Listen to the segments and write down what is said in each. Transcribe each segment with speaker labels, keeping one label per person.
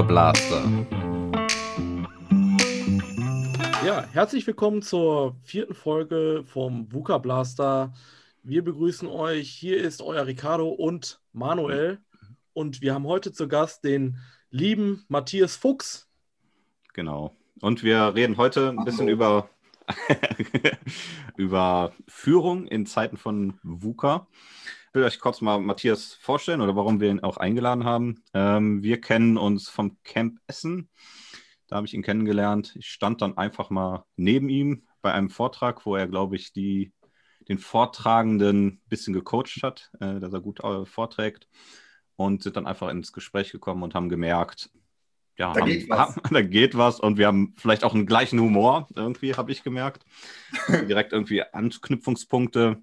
Speaker 1: Blaster.
Speaker 2: Ja, herzlich willkommen zur vierten Folge vom VUCA Blaster. Wir begrüßen euch. Hier ist euer Ricardo und Manuel. Und wir haben heute zu Gast den lieben Matthias Fuchs.
Speaker 1: Genau. Und wir reden heute ein bisschen über, über Führung in Zeiten von VUCA. Ich will euch kurz mal Matthias vorstellen oder warum wir ihn auch eingeladen haben. Ähm, wir kennen uns vom Camp Essen. Da habe ich ihn kennengelernt. Ich stand dann einfach mal neben ihm bei einem Vortrag, wo er, glaube ich, die, den Vortragenden ein bisschen gecoacht hat, äh, dass er gut äh, vorträgt. Und sind dann einfach ins Gespräch gekommen und haben gemerkt, ja,
Speaker 3: Da
Speaker 1: haben,
Speaker 3: geht.
Speaker 1: Haben, da geht was und wir haben vielleicht auch einen gleichen Humor, irgendwie, habe ich gemerkt. Direkt irgendwie Anknüpfungspunkte.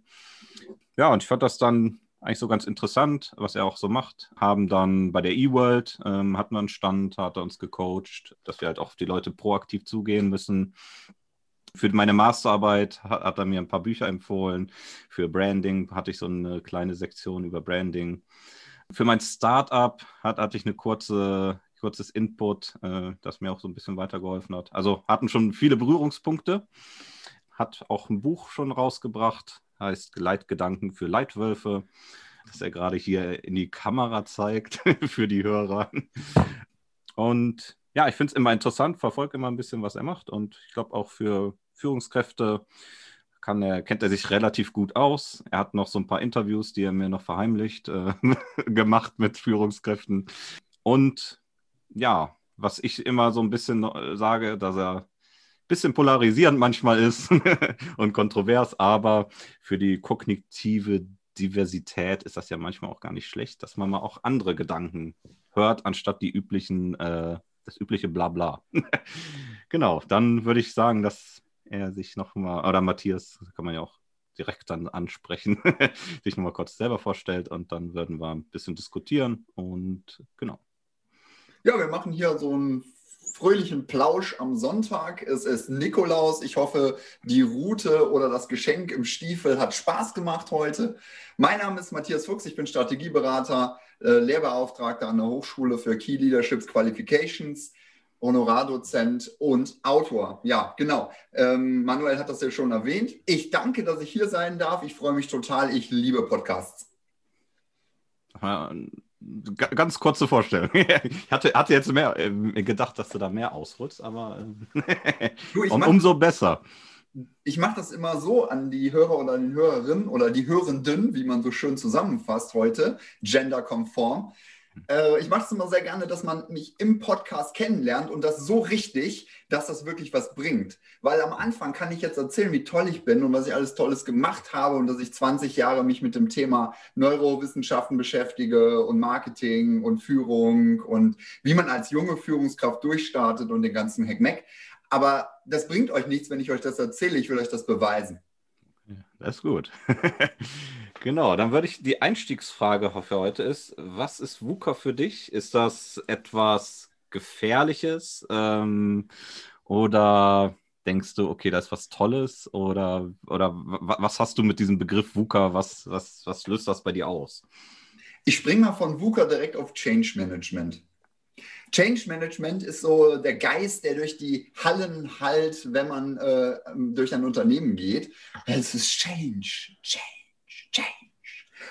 Speaker 1: Ja, und ich fand das dann eigentlich so ganz interessant, was er auch so macht. Haben dann bei der E-World, ähm, hatten wir einen Stand, hat er uns gecoacht, dass wir halt auch die Leute proaktiv zugehen müssen. Für meine Masterarbeit hat, hat er mir ein paar Bücher empfohlen. Für Branding hatte ich so eine kleine Sektion über Branding. Für mein Startup hat, hatte ich eine kurze, kurzes Input, äh, das mir auch so ein bisschen weitergeholfen hat. Also hatten schon viele Berührungspunkte. Hat auch ein Buch schon rausgebracht, heißt Leitgedanken für Leitwölfe, das er gerade hier in die Kamera zeigt für die Hörer. Und ja, ich finde es immer interessant, verfolge immer ein bisschen, was er macht. Und ich glaube auch für Führungskräfte kann er, kennt er sich relativ gut aus. Er hat noch so ein paar Interviews, die er mir noch verheimlicht, äh, gemacht mit Führungskräften. Und ja, was ich immer so ein bisschen äh, sage, dass er bisschen polarisierend manchmal ist und kontrovers, aber für die kognitive Diversität ist das ja manchmal auch gar nicht schlecht, dass man mal auch andere Gedanken hört, anstatt die üblichen, äh, das übliche Blabla. genau, dann würde ich sagen, dass er sich noch mal, oder Matthias, kann man ja auch direkt dann ansprechen, sich noch mal kurz selber vorstellt und dann würden wir ein bisschen diskutieren und genau.
Speaker 3: Ja, wir machen hier so einen fröhlichen Plausch am Sonntag. Es ist Nikolaus. Ich hoffe, die Route oder das Geschenk im Stiefel hat Spaß gemacht heute. Mein Name ist Matthias Fuchs. Ich bin Strategieberater, äh, Lehrbeauftragter an der Hochschule für Key Leaderships Qualifications, Honorardozent und Autor. Ja, genau. Ähm, Manuel hat das ja schon erwähnt. Ich danke, dass ich hier sein darf. Ich freue mich total. Ich liebe Podcasts.
Speaker 1: Ganz kurze Vorstellung. Ich hatte, hatte jetzt mehr äh, gedacht, dass du da mehr ausholst, aber äh,
Speaker 3: Du,
Speaker 1: um,
Speaker 3: mach-
Speaker 1: umso besser.
Speaker 3: ich mache das immer so an die Hörer oder an die Hörerinnen oder die Hörenden, wie man so schön zusammenfasst heute, genderkonform. Äh, ich mache es immer sehr gerne, dass man mich im Podcast kennenlernt und das so richtig, dass das wirklich was bringt. Weil am Anfang kann ich jetzt erzählen, wie toll ich bin und was ich alles Tolles gemacht habe und dass ich 20 Jahre mich mit dem Thema Neurowissenschaften beschäftige und Marketing und Führung und wie man als junge Führungskraft durchstartet und den ganzen Heckmeck. Aber das bringt euch nichts, wenn ich euch das erzähle. Ich will euch das beweisen.
Speaker 1: Das ist gut. genau, dann würde ich die Einstiegsfrage für heute ist, was ist VUCA für dich? Ist das etwas Gefährliches ähm, oder denkst du, okay, das ist was Tolles oder, oder wa- was hast du mit diesem Begriff VUCA, was, was, was löst das bei dir aus?
Speaker 3: Ich springe mal von VUCA direkt auf Change Management. Change Management ist so der Geist, der durch die Hallen halt, wenn man äh, durch ein Unternehmen geht. Es ist Change, Change, Change.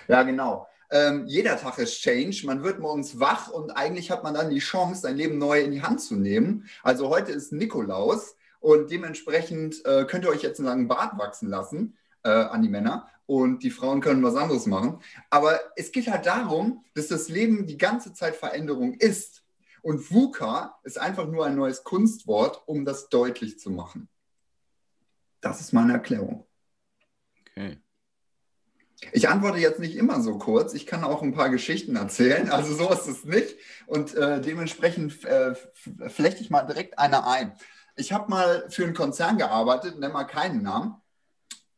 Speaker 3: Ja, genau. Ähm, jeder Tag ist Change. Man wird morgens wach und eigentlich hat man dann die Chance, sein Leben neu in die Hand zu nehmen. Also heute ist Nikolaus und dementsprechend äh, könnt ihr euch jetzt einen langen Bart wachsen lassen äh, an die Männer und die Frauen können was anderes machen. Aber es geht halt darum, dass das Leben die ganze Zeit Veränderung ist. Und VUCA ist einfach nur ein neues Kunstwort, um das deutlich zu machen. Das ist meine Erklärung.
Speaker 1: Okay.
Speaker 3: Ich antworte jetzt nicht immer so kurz. Ich kann auch ein paar Geschichten erzählen. Also so ist es nicht. Und äh, dementsprechend äh, flechte ich mal direkt eine ein. Ich habe mal für einen Konzern gearbeitet, nenn mal keinen Namen.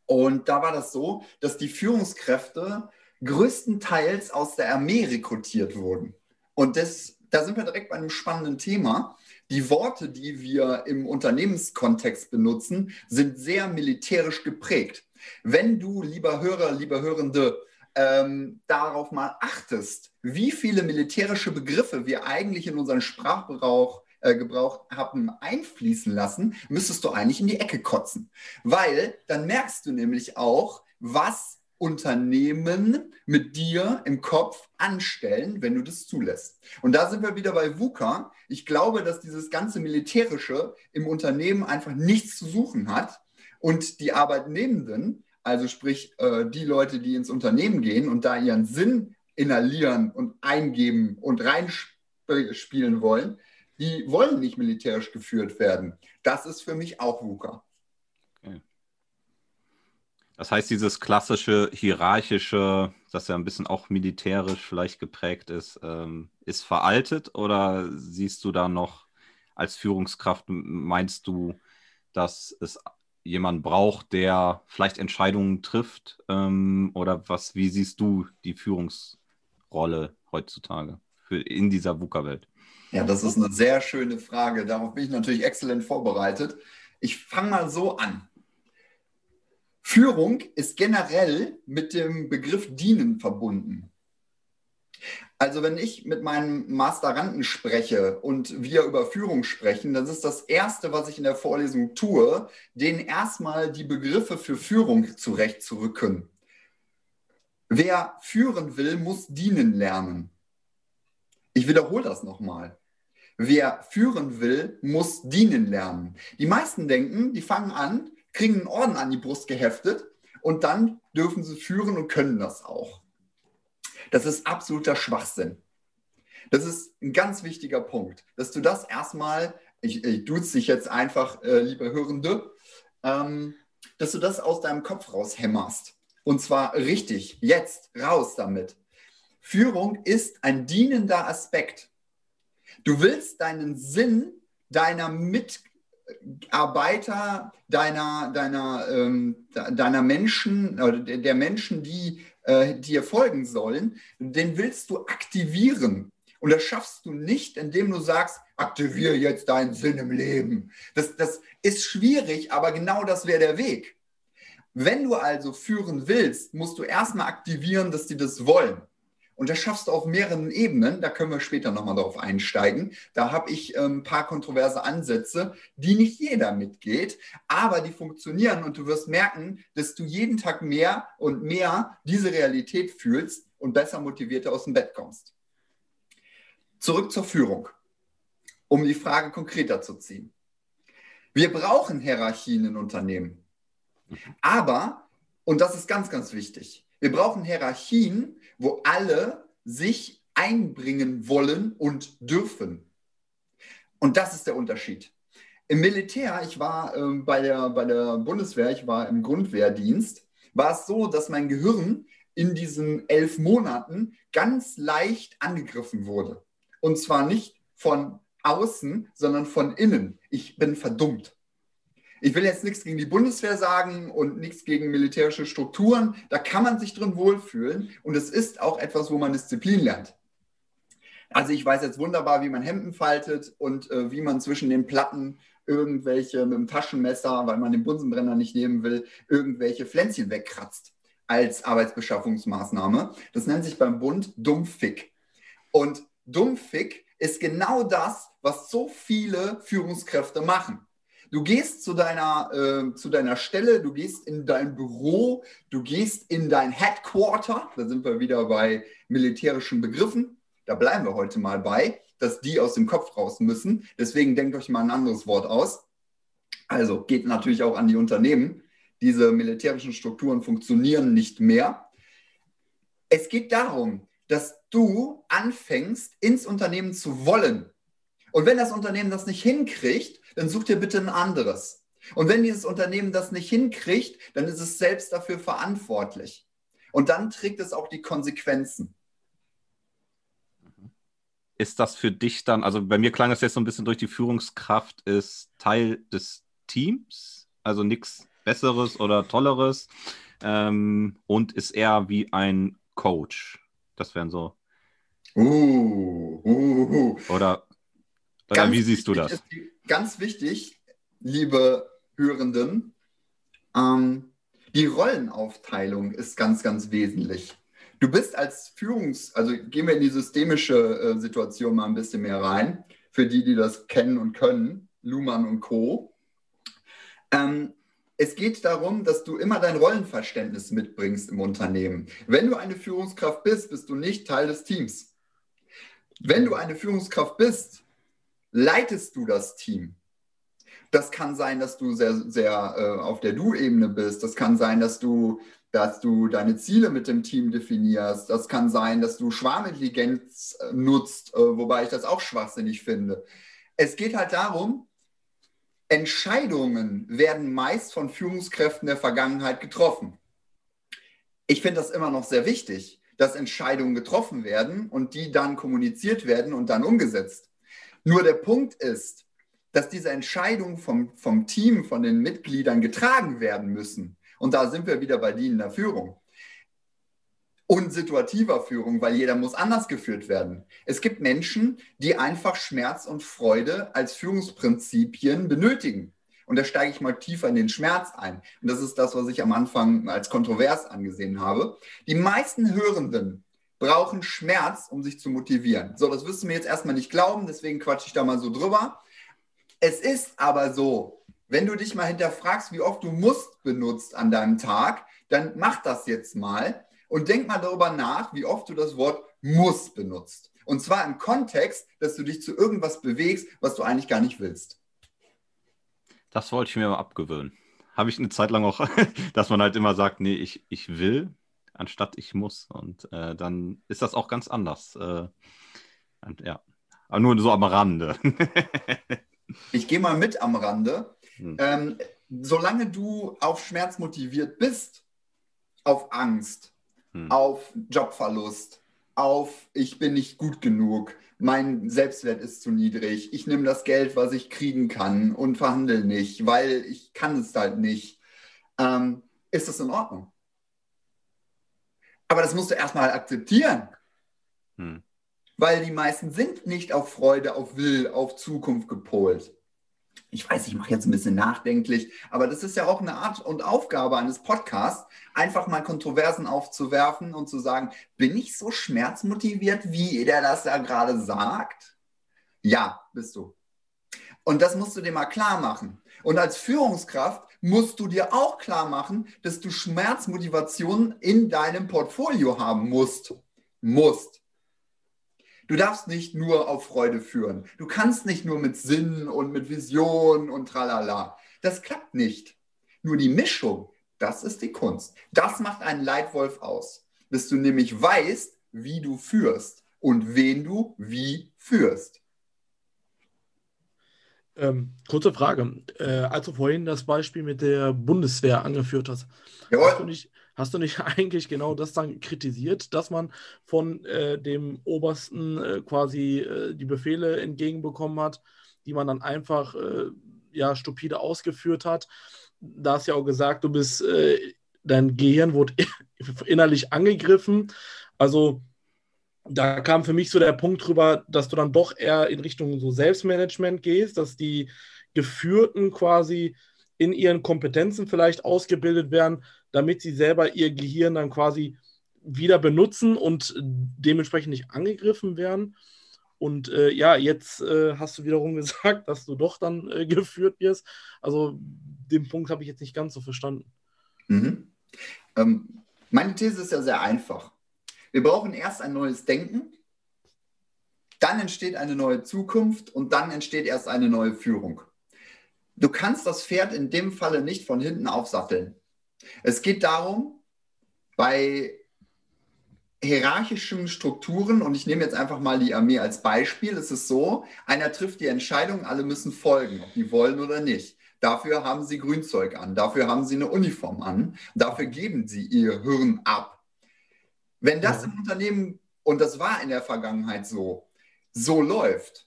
Speaker 3: Und da war das so, dass die Führungskräfte größtenteils aus der Armee rekrutiert wurden. Und das, da sind wir direkt bei einem spannenden Thema. Die Worte, die wir im Unternehmenskontext benutzen, sind sehr militärisch geprägt. Wenn du, lieber Hörer, lieber Hörende, ähm, darauf mal achtest, wie viele militärische Begriffe wir eigentlich in unseren Sprachgebrauch äh, Gebrauch haben einfließen lassen, müsstest du eigentlich in die Ecke kotzen. Weil dann merkst du nämlich auch, was Unternehmen mit dir im Kopf anstellen, wenn du das zulässt. Und da sind wir wieder bei VUCA. Ich glaube, dass dieses ganze Militärische im Unternehmen einfach nichts zu suchen hat und die Arbeitnehmenden, also sprich äh, die Leute, die ins Unternehmen gehen und da ihren Sinn inhalieren und eingeben und reinspielen wollen, die wollen nicht militärisch geführt werden. Das ist für mich auch VUCA.
Speaker 1: Das heißt, dieses klassische hierarchische, das ja ein bisschen auch militärisch vielleicht geprägt ist, ähm, ist veraltet oder siehst du da noch als Führungskraft, meinst du, dass es jemand braucht, der vielleicht Entscheidungen trifft? Ähm, oder was, wie siehst du die Führungsrolle heutzutage für, in dieser VUCA-Welt?
Speaker 3: Ja, das ist eine sehr schöne Frage. Darauf bin ich natürlich exzellent vorbereitet. Ich fange mal so an. Führung ist generell mit dem Begriff dienen verbunden. Also wenn ich mit meinen Masteranden spreche und wir über Führung sprechen, dann ist das Erste, was ich in der Vorlesung tue, denen erstmal die Begriffe für Führung zurechtzurücken. Wer führen will, muss dienen lernen. Ich wiederhole das nochmal. Wer führen will, muss dienen lernen. Die meisten denken, die fangen an, kriegen einen Orden an die Brust geheftet und dann dürfen sie führen und können das auch. Das ist absoluter Schwachsinn. Das ist ein ganz wichtiger Punkt, dass du das erstmal, ich, ich duze dich jetzt einfach, äh, liebe Hörende, ähm, dass du das aus deinem Kopf raushämmerst. Und zwar richtig, jetzt, raus damit. Führung ist ein dienender Aspekt. Du willst deinen Sinn deiner Mit Arbeiter deiner, deiner, ähm, deiner Menschen oder der Menschen, die äh, dir folgen sollen, den willst du aktivieren. Und das schaffst du nicht, indem du sagst, aktiviere jetzt deinen Sinn im Leben. Das, das ist schwierig, aber genau das wäre der Weg. Wenn du also führen willst, musst du erstmal aktivieren, dass die das wollen. Und das schaffst du auf mehreren Ebenen. Da können wir später nochmal darauf einsteigen. Da habe ich ein ähm, paar kontroverse Ansätze, die nicht jeder mitgeht, aber die funktionieren. Und du wirst merken, dass du jeden Tag mehr und mehr diese Realität fühlst und besser motivierter aus dem Bett kommst. Zurück zur Führung, um die Frage konkreter zu ziehen. Wir brauchen Hierarchien in Unternehmen. Aber, und das ist ganz, ganz wichtig, wir brauchen Hierarchien, wo alle sich einbringen wollen und dürfen. Und das ist der Unterschied. Im Militär, ich war ähm, bei, der, bei der Bundeswehr, ich war im Grundwehrdienst, war es so, dass mein Gehirn in diesen elf Monaten ganz leicht angegriffen wurde. Und zwar nicht von außen, sondern von innen. Ich bin verdummt. Ich will jetzt nichts gegen die Bundeswehr sagen und nichts gegen militärische Strukturen. Da kann man sich drin wohlfühlen und es ist auch etwas, wo man Disziplin lernt. Also ich weiß jetzt wunderbar, wie man Hemden faltet und äh, wie man zwischen den Platten irgendwelche mit dem Taschenmesser, weil man den Bunsenbrenner nicht nehmen will, irgendwelche Pflänzchen wegkratzt als Arbeitsbeschaffungsmaßnahme. Das nennt sich beim Bund Dummfick. Und Dummfick ist genau das, was so viele Führungskräfte machen. Du gehst zu deiner, äh, zu deiner Stelle, du gehst in dein Büro, du gehst in dein Headquarter, da sind wir wieder bei militärischen Begriffen, da bleiben wir heute mal bei, dass die aus dem Kopf raus müssen. Deswegen denkt euch mal ein anderes Wort aus. Also geht natürlich auch an die Unternehmen. Diese militärischen Strukturen funktionieren nicht mehr. Es geht darum, dass du anfängst, ins Unternehmen zu wollen. Und wenn das Unternehmen das nicht hinkriegt, dann such dir bitte ein anderes. Und wenn dieses Unternehmen das nicht hinkriegt, dann ist es selbst dafür verantwortlich. Und dann trägt es auch die Konsequenzen.
Speaker 1: Ist das für dich dann, also bei mir klang es jetzt so ein bisschen durch die Führungskraft, ist Teil des Teams, also nichts Besseres oder Tolleres ähm, und ist eher wie ein Coach. Das wären so.
Speaker 3: Uh, uh, uh.
Speaker 1: Oder, oder wie siehst du das?
Speaker 3: Ganz wichtig, liebe Hörenden, ähm, die Rollenaufteilung ist ganz, ganz wesentlich. Du bist als Führungs-, also gehen wir in die systemische äh, Situation mal ein bisschen mehr rein, für die, die das kennen und können, Luhmann und Co. Ähm, es geht darum, dass du immer dein Rollenverständnis mitbringst im Unternehmen. Wenn du eine Führungskraft bist, bist du nicht Teil des Teams. Wenn du eine Führungskraft bist, leitest du das Team. Das kann sein, dass du sehr, sehr äh, auf der Du-Ebene bist. Das kann sein, dass du, dass du deine Ziele mit dem Team definierst. Das kann sein, dass du Schwarmintelligenz äh, nutzt, äh, wobei ich das auch schwachsinnig finde. Es geht halt darum, Entscheidungen werden meist von Führungskräften der Vergangenheit getroffen. Ich finde das immer noch sehr wichtig, dass Entscheidungen getroffen werden und die dann kommuniziert werden und dann umgesetzt. Nur der Punkt ist, dass diese Entscheidungen vom, vom Team, von den Mitgliedern getragen werden müssen. Und da sind wir wieder bei dienender Führung und situativer Führung, weil jeder muss anders geführt werden. Es gibt Menschen, die einfach Schmerz und Freude als Führungsprinzipien benötigen. Und da steige ich mal tiefer in den Schmerz ein. Und das ist das, was ich am Anfang als kontrovers angesehen habe. Die meisten Hörenden brauchen Schmerz, um sich zu motivieren. So, das wirst du mir jetzt erstmal nicht glauben, deswegen quatsche ich da mal so drüber. Es ist aber so, wenn du dich mal hinterfragst, wie oft du musst benutzt an deinem Tag, dann mach das jetzt mal und denk mal darüber nach, wie oft du das Wort muss benutzt. Und zwar im Kontext, dass du dich zu irgendwas bewegst, was du eigentlich gar nicht willst.
Speaker 1: Das wollte ich mir mal abgewöhnen. Habe ich eine Zeit lang auch, dass man halt immer sagt, nee, ich, ich will, anstatt ich muss. Und äh, dann ist das auch ganz anders. Äh, und, ja, aber nur so am Rande.
Speaker 3: ich gehe mal mit am Rande. Hm. Ähm, solange du auf Schmerz motiviert bist, auf Angst, hm. auf Jobverlust, auf ich bin nicht gut genug, mein Selbstwert ist zu niedrig, ich nehme das Geld, was ich kriegen kann und verhandle nicht, weil ich kann es halt nicht, ähm, ist das in Ordnung. Aber das musst du erstmal akzeptieren. Hm. Weil die meisten sind nicht auf Freude, auf Will, auf Zukunft gepolt ich weiß, ich mache jetzt ein bisschen nachdenklich, aber das ist ja auch eine Art und Aufgabe eines Podcasts, einfach mal Kontroversen aufzuwerfen und zu sagen, bin ich so schmerzmotiviert, wie der das da gerade sagt? Ja, bist du. Und das musst du dir mal klar machen. Und als Führungskraft musst du dir auch klar machen, dass du Schmerzmotivation in deinem Portfolio haben musst. Musst. Du darfst nicht nur auf Freude führen. Du kannst nicht nur mit Sinn und mit Vision und tralala. Das klappt nicht. Nur die Mischung, das ist die Kunst. Das macht einen Leitwolf aus. Dass du nämlich weißt, wie du führst und wen du wie führst.
Speaker 2: Ähm, kurze Frage. Äh, als du vorhin das Beispiel mit der Bundeswehr angeführt hast, hast du, nicht, Hast du nicht eigentlich genau das dann kritisiert, dass man von äh, dem Obersten äh, quasi äh, die Befehle entgegenbekommen hat, die man dann einfach äh, ja, stupide ausgeführt hat? Da hast du ja auch gesagt, du bist, äh, dein Gehirn wurde innerlich angegriffen. Also da kam für mich so der Punkt drüber, dass du dann doch eher in Richtung so Selbstmanagement gehst, dass die Geführten quasi in ihren Kompetenzen vielleicht ausgebildet werden, damit sie selber ihr Gehirn dann quasi wieder benutzen und dementsprechend nicht angegriffen werden. Und äh, ja, jetzt äh, hast du wiederum gesagt, dass du doch dann äh, geführt wirst. Also den Punkt habe ich jetzt nicht ganz so verstanden.
Speaker 3: Mhm. Ähm, meine These ist ja sehr einfach. Wir brauchen erst ein neues Denken, dann entsteht eine neue Zukunft und dann entsteht erst eine neue Führung. Du kannst das Pferd in dem Falle nicht von hinten aufsatteln. Es geht darum, bei hierarchischen Strukturen, und ich nehme jetzt einfach mal die Armee als Beispiel, ist es so, einer trifft die Entscheidung, alle müssen folgen, ob die wollen oder nicht. Dafür haben sie Grünzeug an, dafür haben sie eine Uniform an, dafür geben sie ihr Hirn ab. Wenn das ja. im Unternehmen, und das war in der Vergangenheit so, so läuft,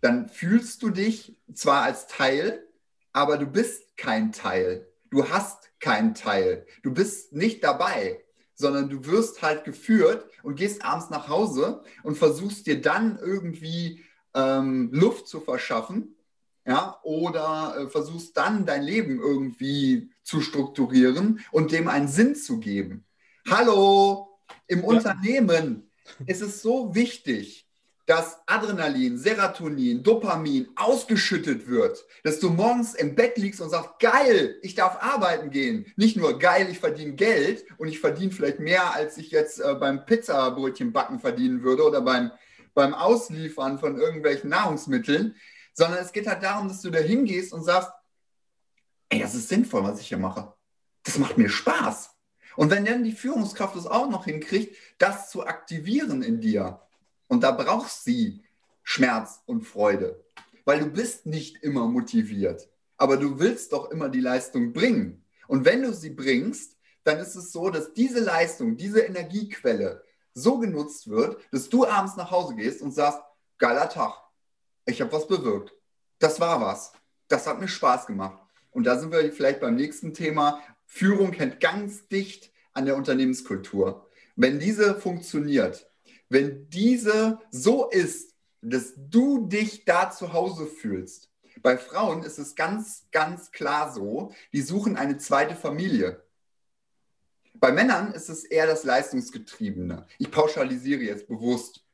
Speaker 3: dann fühlst du dich zwar als Teil, aber du bist kein Teil. Du hast keinen Teil. Du bist nicht dabei, sondern du wirst halt geführt und gehst abends nach Hause und versuchst dir dann irgendwie ähm, Luft zu verschaffen. Ja, oder äh, versuchst dann dein Leben irgendwie zu strukturieren und dem einen Sinn zu geben. Hallo, Im ja. Unternehmen ist es so wichtig, dass Adrenalin, Serotonin, Dopamin ausgeschüttet wird, dass du morgens im Bett liegst und sagst, geil, ich darf arbeiten gehen. Nicht nur geil, ich verdiene Geld und ich verdiene vielleicht mehr, als ich jetzt äh, beim Pizzabrötchen backen verdienen würde oder beim, beim Ausliefern von irgendwelchen Nahrungsmitteln, sondern es geht halt darum, dass du da hingehst und sagst, ey, das ist sinnvoll, was ich hier mache. Das macht mir Spaß. Und wenn dann die Führungskraft es auch noch hinkriegt, das zu aktivieren in dir, und da brauchst sie Schmerz und Freude, weil du bist nicht immer motiviert, aber du willst doch immer die Leistung bringen. Und wenn du sie bringst, dann ist es so, dass diese Leistung, diese Energiequelle so genutzt wird, dass du abends nach Hause gehst und sagst, geiler Tag, ich habe was bewirkt. Das war was. Das hat mir Spaß gemacht. Und da sind wir vielleicht beim nächsten Thema. Führung hängt ganz dicht an der Unternehmenskultur. Wenn diese funktioniert, wenn diese so ist, dass du dich da zu Hause fühlst. Bei Frauen ist es ganz, ganz klar so, die suchen eine zweite Familie. Bei Männern ist es eher das Leistungsgetriebene. Ich pauschalisiere jetzt bewusst.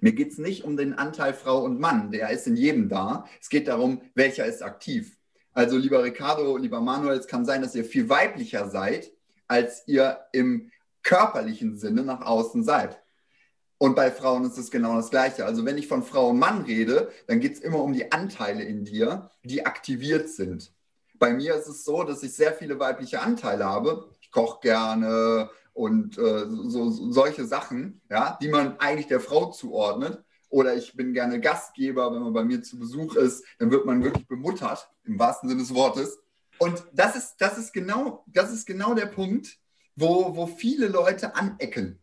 Speaker 3: Mir geht es nicht um den Anteil Frau und Mann, der ist in jedem da. Es geht darum, welcher ist aktiv. Also lieber Ricardo, lieber Manuel, es kann sein, dass ihr viel weiblicher seid, als ihr im körperlichen Sinne nach außen seid. Und bei Frauen ist es genau das Gleiche. Also wenn ich von Frau und Mann rede, dann geht es immer um die Anteile in dir, die aktiviert sind. Bei mir ist es so, dass ich sehr viele weibliche Anteile habe. Ich koche gerne und äh, so, so, solche Sachen, ja, die man eigentlich der Frau zuordnet. Oder ich bin gerne Gastgeber, wenn man bei mir zu Besuch ist, dann wird man wirklich bemuttert, im wahrsten Sinne des Wortes. Und das ist, das ist, genau, das ist genau der Punkt, wo, wo viele Leute anecken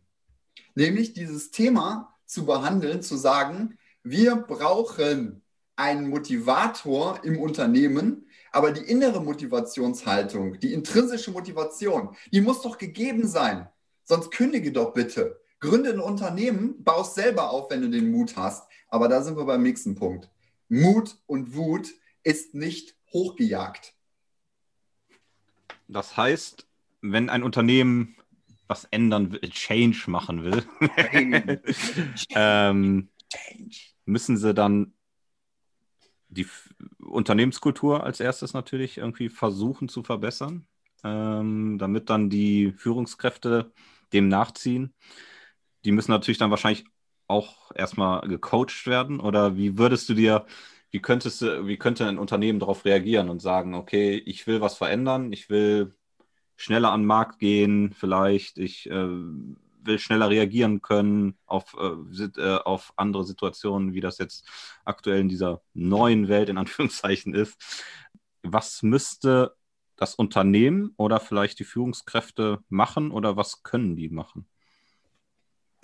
Speaker 3: nämlich dieses Thema zu behandeln, zu sagen, wir brauchen einen Motivator im Unternehmen, aber die innere Motivationshaltung, die intrinsische Motivation, die muss doch gegeben sein. Sonst kündige doch bitte. Gründe ein Unternehmen, baust selber auf, wenn du den Mut hast. Aber da sind wir beim nächsten Punkt. Mut und Wut ist nicht hochgejagt.
Speaker 1: Das heißt, wenn ein Unternehmen was ändern will, Change machen will, ähm, müssen sie dann die Unternehmenskultur als erstes natürlich irgendwie versuchen zu verbessern, ähm, damit dann die Führungskräfte dem nachziehen. Die müssen natürlich dann wahrscheinlich auch erstmal gecoacht werden. Oder wie würdest du dir, wie könntest du, wie könnte ein Unternehmen darauf reagieren und sagen, okay, ich will was verändern, ich will schneller an den Markt gehen, vielleicht. Ich äh, will schneller reagieren können auf, äh, äh, auf andere Situationen, wie das jetzt aktuell in dieser neuen Welt in Anführungszeichen ist. Was müsste das Unternehmen oder vielleicht die Führungskräfte machen oder was können die machen?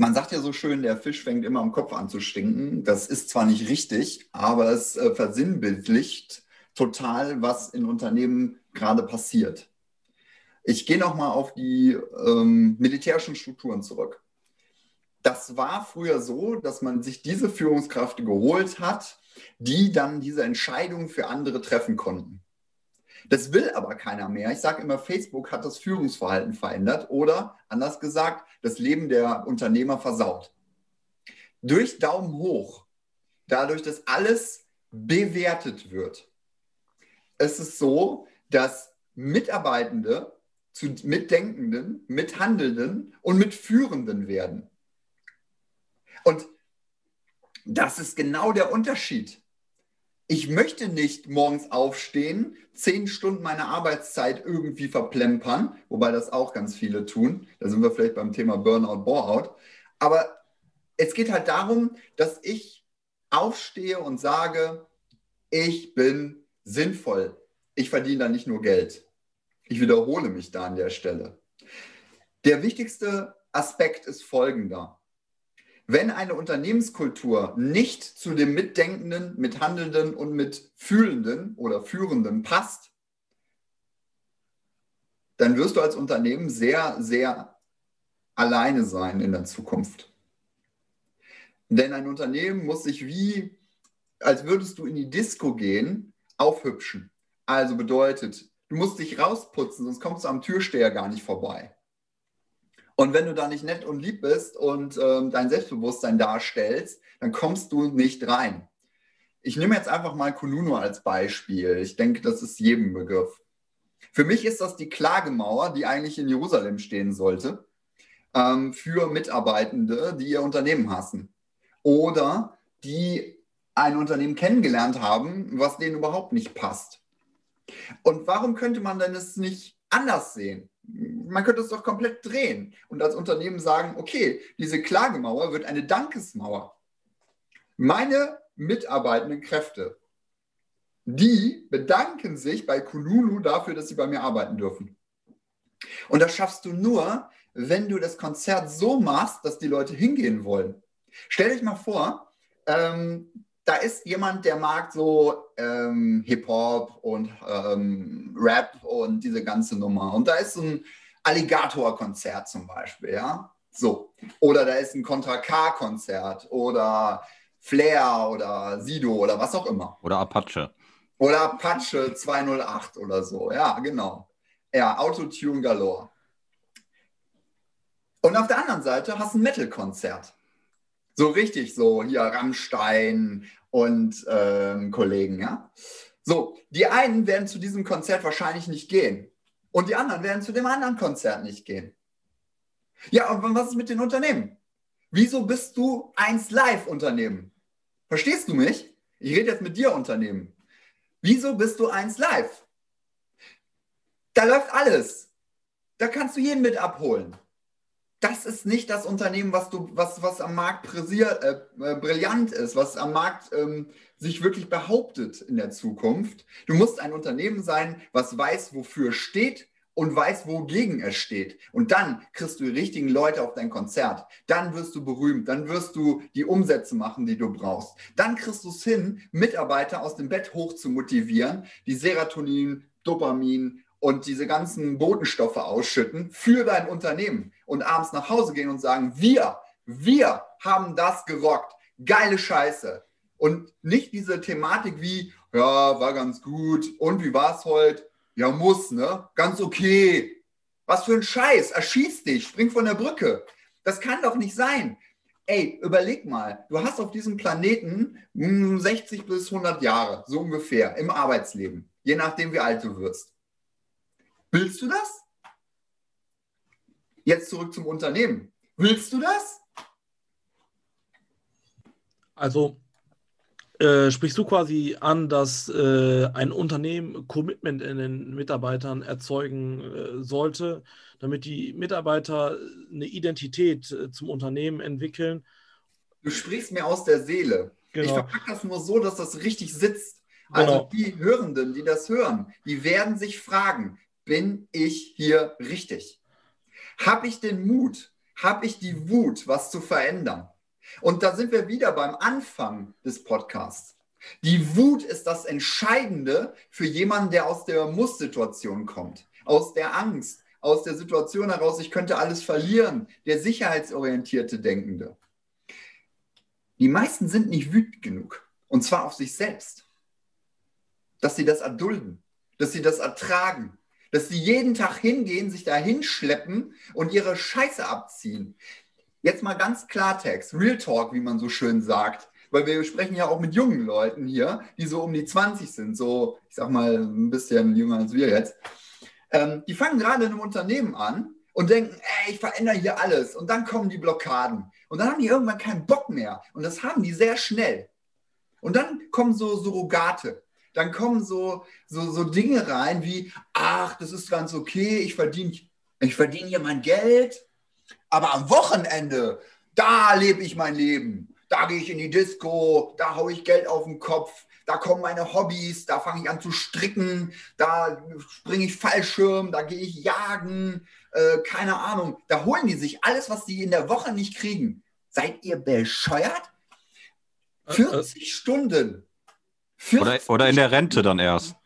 Speaker 3: Man sagt ja so schön, der Fisch fängt immer am Kopf an zu stinken. Das ist zwar nicht richtig, aber es äh, versinnbildlicht total, was in Unternehmen gerade passiert. Ich gehe nochmal auf die ähm, militärischen Strukturen zurück. Das war früher so, dass man sich diese Führungskräfte geholt hat, die dann diese Entscheidungen für andere treffen konnten. Das will aber keiner mehr. Ich sage immer, Facebook hat das Führungsverhalten verändert oder anders gesagt, das Leben der Unternehmer versaut. Durch Daumen hoch, dadurch, dass alles bewertet wird, ist es so, dass Mitarbeitende zu Mitdenkenden, Mithandelnden und Mitführenden werden. Und das ist genau der Unterschied. Ich möchte nicht morgens aufstehen, zehn Stunden meiner Arbeitszeit irgendwie verplempern, wobei das auch ganz viele tun. Da sind wir vielleicht beim Thema Burnout, Boreout. Aber es geht halt darum, dass ich aufstehe und sage, ich bin sinnvoll. Ich verdiene da nicht nur Geld. Ich wiederhole mich da an der Stelle. Der wichtigste Aspekt ist folgender. Wenn eine Unternehmenskultur nicht zu dem Mitdenkenden, Mithandelnden und Mitfühlenden oder Führenden passt, dann wirst du als Unternehmen sehr, sehr alleine sein in der Zukunft. Denn ein Unternehmen muss sich wie, als würdest du in die Disco gehen, aufhübschen. Also bedeutet, Du musst dich rausputzen, sonst kommst du am Türsteher gar nicht vorbei. Und wenn du da nicht nett und lieb bist und ähm, dein Selbstbewusstsein darstellst, dann kommst du nicht rein. Ich nehme jetzt einfach mal Kununu als Beispiel. Ich denke, das ist jedem Begriff. Für mich ist das die Klagemauer, die eigentlich in Jerusalem stehen sollte, ähm, für Mitarbeitende, die ihr Unternehmen hassen. Oder die ein Unternehmen kennengelernt haben, was denen überhaupt nicht passt. Und warum könnte man denn es nicht anders sehen? Man könnte es doch komplett drehen und als Unternehmen sagen, okay, diese Klagemauer wird eine Dankesmauer. Meine mitarbeitenden Kräfte, die bedanken sich bei Kununu dafür, dass sie bei mir arbeiten dürfen. Und das schaffst du nur, wenn du das Konzert so machst, dass die Leute hingehen wollen. Stell dich mal vor, ähm, da ist jemand, der mag so ähm, Hip-Hop und ähm, Rap und diese ganze Nummer. Und da ist so ein Alligator-Konzert zum Beispiel, ja. So. Oder da ist ein Contra K-Konzert oder Flair oder Sido oder was auch immer.
Speaker 1: Oder Apache.
Speaker 3: Oder Apache 208 oder so. Ja, genau. Ja, Autotune Galore. Und auf der anderen Seite hast du ein Metal-Konzert. So richtig so, hier Rammstein und ähm, Kollegen, ja. So, die einen werden zu diesem Konzert wahrscheinlich nicht gehen. Und die anderen werden zu dem anderen Konzert nicht gehen. Ja, und was ist mit den Unternehmen? Wieso bist du eins Live-Unternehmen? Verstehst du mich? Ich rede jetzt mit dir, Unternehmen. Wieso bist du eins Live? Da läuft alles. Da kannst du jeden mit abholen das ist nicht das Unternehmen, was, du, was, was am Markt präsier, äh, äh, brillant ist, was am Markt ähm, sich wirklich behauptet in der Zukunft. Du musst ein Unternehmen sein, was weiß, wofür steht und weiß, wogegen es steht. Und dann kriegst du die richtigen Leute auf dein Konzert. Dann wirst du berühmt. Dann wirst du die Umsätze machen, die du brauchst. Dann kriegst du es hin, Mitarbeiter aus dem Bett hoch zu motivieren, die Serotonin, Dopamin und diese ganzen Botenstoffe ausschütten für dein Unternehmen und abends nach Hause gehen und sagen, wir, wir haben das gerockt. Geile Scheiße. Und nicht diese Thematik wie, ja, war ganz gut. Und wie war es heute? Ja, muss, ne? Ganz okay. Was für ein Scheiß. Erschieß dich, spring von der Brücke. Das kann doch nicht sein. Ey, überleg mal, du hast auf diesem Planeten 60 bis 100 Jahre, so ungefähr, im Arbeitsleben, je nachdem, wie alt du wirst. Willst du das? Jetzt zurück zum Unternehmen. Willst du das?
Speaker 2: Also äh, sprichst du quasi an, dass äh, ein Unternehmen Commitment in den Mitarbeitern erzeugen äh, sollte, damit die Mitarbeiter eine Identität äh, zum Unternehmen entwickeln?
Speaker 3: Du sprichst mir aus der Seele. Genau. Ich verpacke das nur so, dass das richtig sitzt. Also genau. die Hörenden, die das hören, die werden sich fragen, bin ich hier richtig? Habe ich den Mut? Habe ich die Wut, was zu verändern? Und da sind wir wieder beim Anfang des Podcasts. Die Wut ist das Entscheidende für jemanden, der aus der Muss-Situation kommt, aus der Angst, aus der Situation heraus, ich könnte alles verlieren, der sicherheitsorientierte Denkende. Die meisten sind nicht wütend genug, und zwar auf sich selbst, dass sie das erdulden, dass sie das ertragen, dass sie jeden Tag hingehen, sich da hinschleppen und ihre Scheiße abziehen. Jetzt mal ganz Klartext, Real Talk, wie man so schön sagt. Weil wir sprechen ja auch mit jungen Leuten hier, die so um die 20 sind, so, ich sag mal, ein bisschen jünger als wir jetzt. Ähm, die fangen gerade in einem Unternehmen an und denken, ey, ich verändere hier alles. Und dann kommen die Blockaden. Und dann haben die irgendwann keinen Bock mehr. Und das haben die sehr schnell. Und dann kommen so Surrogate dann kommen so, so, so Dinge rein wie, ach, das ist ganz okay, ich verdiene ich verdien hier mein Geld, aber am Wochenende, da lebe ich mein Leben. Da gehe ich in die Disco, da haue ich Geld auf den Kopf, da kommen meine Hobbys, da fange ich an zu stricken, da springe ich Fallschirm, da gehe ich jagen, äh, keine Ahnung. Da holen die sich alles, was sie in der Woche nicht kriegen. Seid ihr bescheuert? 40 äh, äh. Stunden
Speaker 1: oder, oder in der Rente dann erst.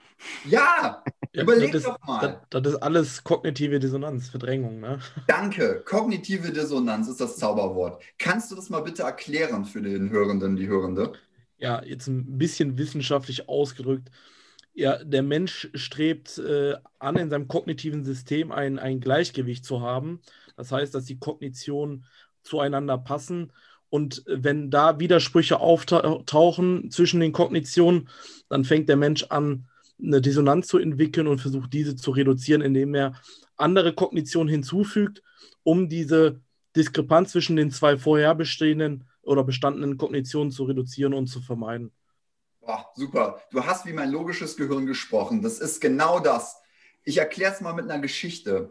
Speaker 3: Ja, überleg das doch mal.
Speaker 2: Das, das, ist alles kognitive Dissonanz, Verdrängung. Ne?
Speaker 3: Danke. Kognitive Dissonanz ist das Zauberwort. Kannst du das mal bitte erklären für den Hörenden, die Hörende?
Speaker 2: Ja, jetzt ein bisschen wissenschaftlich ausgedrückt. Ja, der Mensch strebt äh, an, in seinem kognitiven System ein, ein Gleichgewicht zu haben. Das heißt, dass die Kognitionen zueinander passen. Und wenn da Widersprüche auftauchen zwischen den Kognitionen, dann fängt der Mensch an, eine Dissonanz zu entwickeln und versucht diese zu reduzieren, indem er andere Kognitionen hinzufügt, um diese Diskrepanz zwischen den zwei vorher bestehenden oder bestandenen Kognitionen zu reduzieren und zu vermeiden.
Speaker 3: Boah, super. Du hast wie mein logisches Gehirn gesprochen. Das ist genau das. Ich erkläre es mal mit einer Geschichte.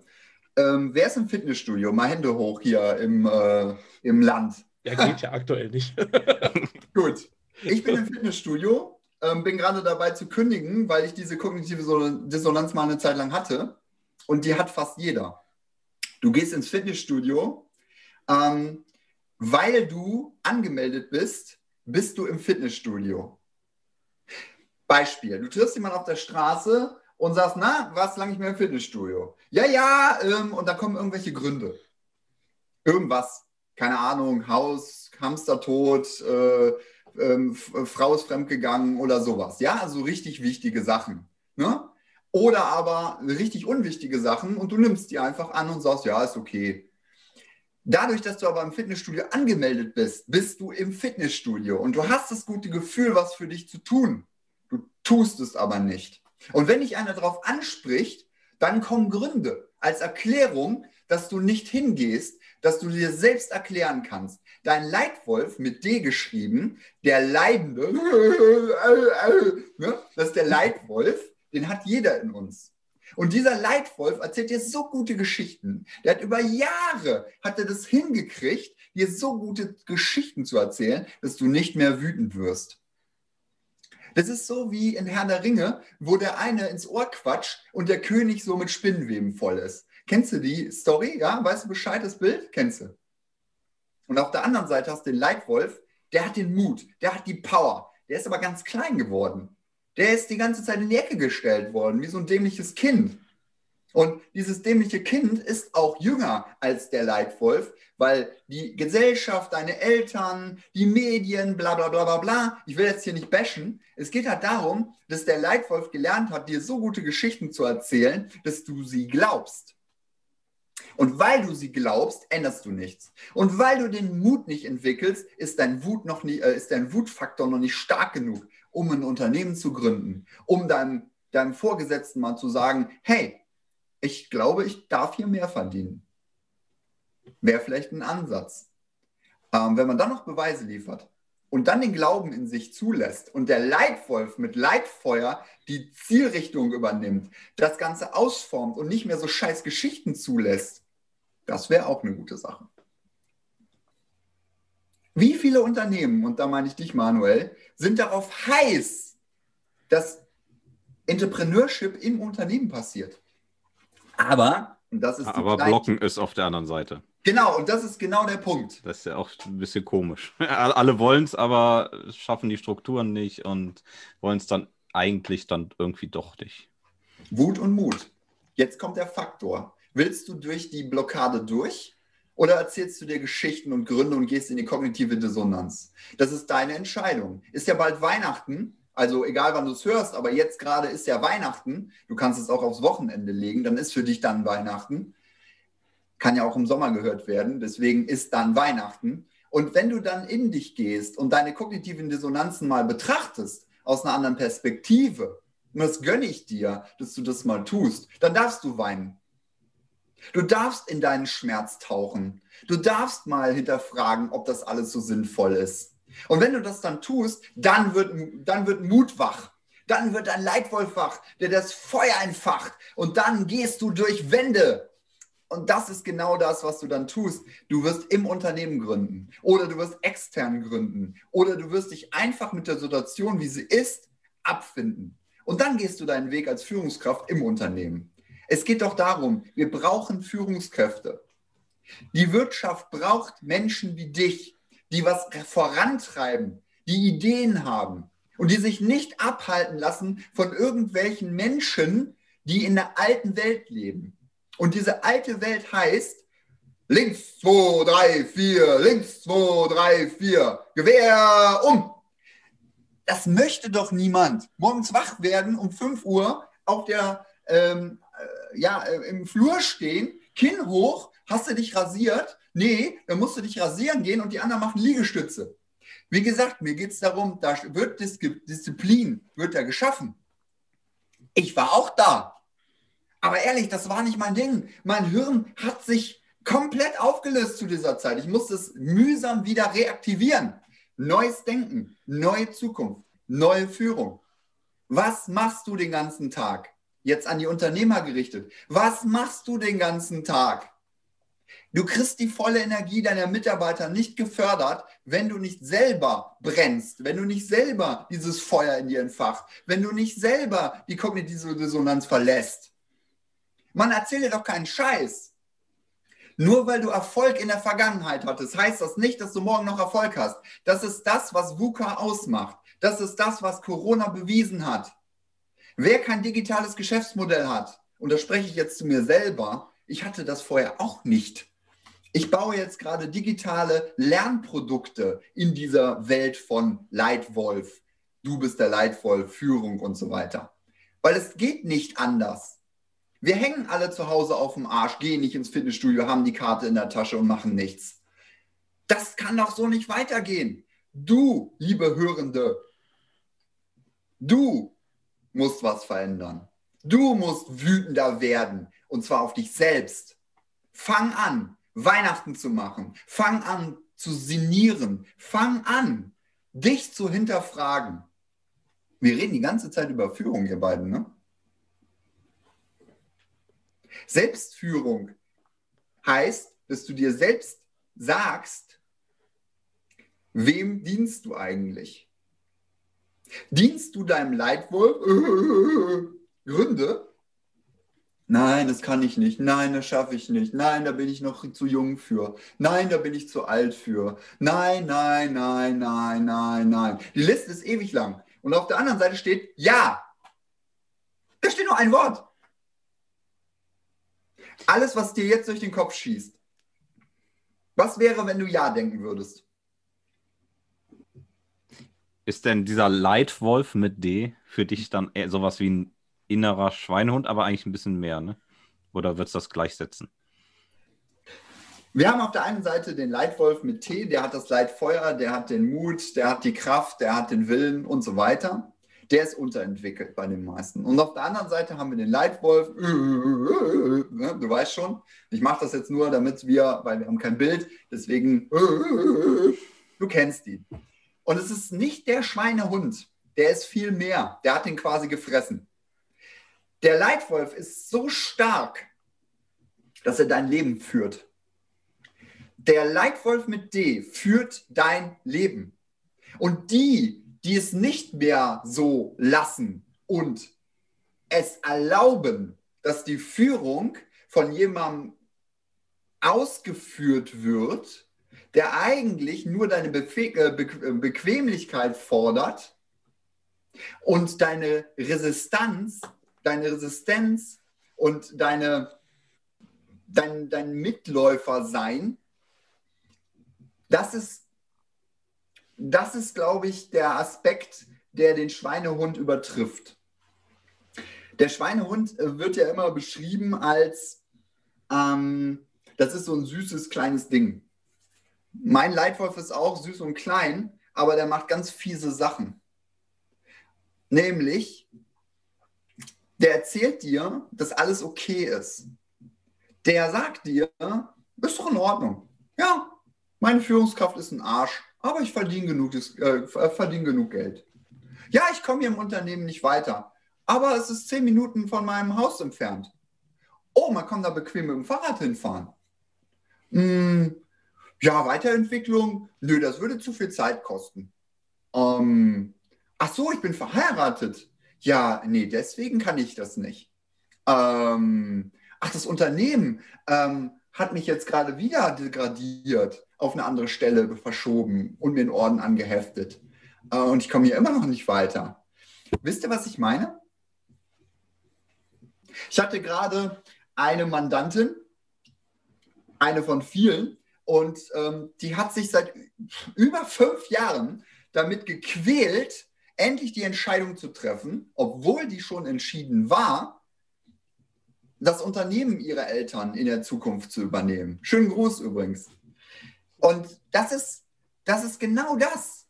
Speaker 3: Ähm, wer ist im Fitnessstudio? Mal Hände hoch hier im, äh, im Land.
Speaker 2: Ja, geht ja aktuell nicht.
Speaker 3: Gut. Ich bin im Fitnessstudio, ähm, bin gerade dabei zu kündigen, weil ich diese kognitive Dissonanz mal eine Zeit lang hatte. Und die hat fast jeder. Du gehst ins Fitnessstudio, ähm, weil du angemeldet bist, bist du im Fitnessstudio. Beispiel, du triffst jemanden auf der Straße und sagst, na, warst lange nicht mehr im Fitnessstudio? Ja, ja, ähm, und da kommen irgendwelche Gründe. Irgendwas, keine Ahnung, Haus, Hamster tot, äh, ähm, Frau ist fremdgegangen oder sowas. Ja, also richtig wichtige Sachen. Ne? Oder aber richtig unwichtige Sachen und du nimmst die einfach an und sagst, ja, ist okay. Dadurch, dass du aber im Fitnessstudio angemeldet bist, bist du im Fitnessstudio und du hast das gute Gefühl, was für dich zu tun. Du tust es aber nicht. Und wenn dich einer darauf anspricht, dann kommen Gründe als Erklärung, dass du nicht hingehst, dass du dir selbst erklären kannst. Dein Leitwolf mit D geschrieben, der Leidende, ne, das ist der Leitwolf, den hat jeder in uns. Und dieser Leitwolf erzählt dir so gute Geschichten. Der hat über Jahre, hat er das hingekriegt, dir so gute Geschichten zu erzählen, dass du nicht mehr wütend wirst. Das ist so wie in Herrn der Ringe, wo der eine ins Ohr quatscht und der König so mit Spinnenweben voll ist. Kennst du die Story? Ja, weißt du Bescheid, das Bild? Kennst du. Und auf der anderen Seite hast du den Leitwolf, der hat den Mut, der hat die Power. Der ist aber ganz klein geworden. Der ist die ganze Zeit in die Ecke gestellt worden, wie so ein dämliches Kind. Und dieses dämliche Kind ist auch jünger als der Leitwolf, weil die Gesellschaft, deine Eltern, die Medien, bla bla bla bla bla, ich will jetzt hier nicht bashen. Es geht halt darum, dass der Leitwolf gelernt hat, dir so gute Geschichten zu erzählen, dass du sie glaubst. Und weil du sie glaubst, änderst du nichts. Und weil du den Mut nicht entwickelst, ist dein, Wut noch nie, äh, ist dein Wutfaktor noch nicht stark genug, um ein Unternehmen zu gründen, um deinem, deinem Vorgesetzten mal zu sagen, hey, ich glaube, ich darf hier mehr verdienen. Wäre vielleicht ein Ansatz. Ähm, wenn man dann noch Beweise liefert und dann den Glauben in sich zulässt und der Leitwolf mit Leitfeuer die Zielrichtung übernimmt, das Ganze ausformt und nicht mehr so scheiß Geschichten zulässt, das wäre auch eine gute Sache. Wie viele Unternehmen, und da meine ich dich, Manuel, sind darauf heiß, dass Entrepreneurship im Unternehmen passiert? Aber,
Speaker 1: und das ist Aber Blocken ist auf der anderen Seite.
Speaker 3: Genau, und das ist genau der Punkt.
Speaker 1: Das ist ja auch ein bisschen komisch. Alle wollen es, aber schaffen die Strukturen nicht und wollen es dann eigentlich dann irgendwie doch nicht.
Speaker 3: Wut und Mut. Jetzt kommt der Faktor. Willst du durch die Blockade durch oder erzählst du dir Geschichten und Gründe und gehst in die kognitive Dissonanz? Das ist deine Entscheidung. Ist ja bald Weihnachten, also egal wann du es hörst, aber jetzt gerade ist ja Weihnachten. Du kannst es auch aufs Wochenende legen, dann ist für dich dann Weihnachten. Kann ja auch im Sommer gehört werden, deswegen ist dann Weihnachten. Und wenn du dann in dich gehst und deine kognitiven Dissonanzen mal betrachtest, aus einer anderen Perspektive, und das gönne ich dir, dass du das mal tust, dann darfst du weinen. Du darfst in deinen Schmerz tauchen. Du darfst mal hinterfragen, ob das alles so sinnvoll ist. Und wenn du das dann tust, dann wird, dann wird Mut wach. Dann wird ein Leitwolf wach, der das Feuer entfacht. Und dann gehst du durch Wände. Und das ist genau das, was du dann tust. Du wirst im Unternehmen gründen oder du wirst extern gründen oder du wirst dich einfach mit der Situation, wie sie ist, abfinden. Und dann gehst du deinen Weg als Führungskraft im Unternehmen. Es geht doch darum, wir brauchen Führungskräfte. Die Wirtschaft braucht Menschen wie dich, die was vorantreiben, die Ideen haben und die sich nicht abhalten lassen von irgendwelchen Menschen, die in der alten Welt leben. Und diese alte Welt heißt, links 2, 3, 4, links 2, 3, 4, Gewehr um. Das möchte doch niemand. Morgens wach werden um 5 Uhr auf der, ähm, äh, ja, äh, im Flur stehen, Kinn hoch, hast du dich rasiert? Nee, dann musst du dich rasieren gehen und die anderen machen Liegestütze. Wie gesagt, mir geht es darum, da wird Disziplin, wird da geschaffen. Ich war auch da. Aber ehrlich, das war nicht mein Ding. Mein Hirn hat sich komplett aufgelöst zu dieser Zeit. Ich musste es mühsam wieder reaktivieren. Neues Denken, neue Zukunft, neue Führung. Was machst du den ganzen Tag? Jetzt an die Unternehmer gerichtet. Was machst du den ganzen Tag? Du kriegst die volle Energie deiner Mitarbeiter nicht gefördert, wenn du nicht selber brennst, wenn du nicht selber dieses Feuer in dir entfacht, wenn du nicht selber die kognitive Dissonanz verlässt. Man erzähle doch keinen Scheiß. Nur weil du Erfolg in der Vergangenheit hattest, heißt das nicht, dass du morgen noch Erfolg hast. Das ist das, was VUCA ausmacht. Das ist das, was Corona bewiesen hat. Wer kein digitales Geschäftsmodell hat, und da spreche ich jetzt zu mir selber, ich hatte das vorher auch nicht. Ich baue jetzt gerade digitale Lernprodukte in dieser Welt von Leitwolf. Du bist der Leitwolf, Führung und so weiter. Weil es geht nicht anders. Wir hängen alle zu Hause auf dem Arsch, gehen nicht ins Fitnessstudio, haben die Karte in der Tasche und machen nichts. Das kann doch so nicht weitergehen. Du, liebe Hörende, du musst was verändern. Du musst wütender werden und zwar auf dich selbst. Fang an, Weihnachten zu machen. Fang an zu sinnieren. Fang an, dich zu hinterfragen. Wir reden die ganze Zeit über Führung, ihr beiden, ne? Selbstführung heißt, dass du dir selbst sagst, wem dienst du eigentlich? Dienst du deinem Leitwolf? Äh, Gründe? Nein, das kann ich nicht. Nein, das schaffe ich nicht. Nein, da bin ich noch zu jung für. Nein, da bin ich zu alt für. Nein, nein, nein, nein, nein, nein. Die Liste ist ewig lang. Und auf der anderen Seite steht Ja. Da steht nur ein Wort. Alles, was dir jetzt durch den Kopf schießt. Was wäre, wenn du Ja denken würdest?
Speaker 1: Ist denn dieser Leitwolf mit D für dich dann sowas wie ein innerer Schweinehund, aber eigentlich ein bisschen mehr, ne? Oder wird es das gleichsetzen?
Speaker 3: Wir haben auf der einen Seite den Leitwolf mit T, der hat das Leitfeuer, der hat den Mut, der hat die Kraft, der hat den Willen und so weiter der ist unterentwickelt bei den meisten. Und auf der anderen Seite haben wir den Leitwolf, ne, du weißt schon, ich mache das jetzt nur, damit wir, weil wir haben kein Bild, deswegen, du kennst ihn. Und es ist nicht der Schweinehund, der ist viel mehr, der hat ihn quasi gefressen. Der Leitwolf ist so stark, dass er dein Leben führt. Der Leitwolf mit D führt dein Leben. Und die, die es nicht mehr so lassen und es erlauben, dass die Führung von jemandem ausgeführt wird, der eigentlich nur deine Befe äh, Be äh, Bequemlichkeit fordert und deine Resistanz, deine Resistenz und deine, dein, dein Mitläufer sein, das ist das ist, glaube ich, der Aspekt, der den Schweinehund übertrifft. Der Schweinehund äh, wird ja immer beschrieben als, ähm, das ist so ein süßes kleines Ding. Mein Leitwolf ist auch süß und klein, aber der macht ganz fiese Sachen. Nämlich, der erzählt dir, dass alles okay ist. Der sagt dir, ist doch in Ordnung. Ja, meine Führungskraft ist ein Arsch aber ich verdiene genug, äh, verdiene genug Geld. Ja, ich komme hier im Unternehmen nicht weiter, aber es ist zehn Minuten von meinem Haus entfernt. Oh, man kann da bequem mit dem Fahrrad hinfahren. Hm, ja, Weiterentwicklung, nö, das würde zu viel Zeit kosten. Ähm, ach so, ich bin verheiratet. Ja, nee, deswegen kann ich das nicht. Ähm, ach, das Unternehmen ähm, hat mich jetzt gerade wieder degradiert auf eine andere Stelle verschoben und mir einen Orden angeheftet. Äh, und ich komme hier immer noch nicht weiter. Wisst ihr, was ich meine? Ich hatte gerade eine Mandantin, eine von vielen, und ähm, die hat sich seit über fünf Jahren damit gequält, endlich die Entscheidung zu treffen, obwohl die schon entschieden war, das Unternehmen ihrer Eltern in der Zukunft zu übernehmen. Schönen Gruß übrigens. Und das ist, das ist genau das.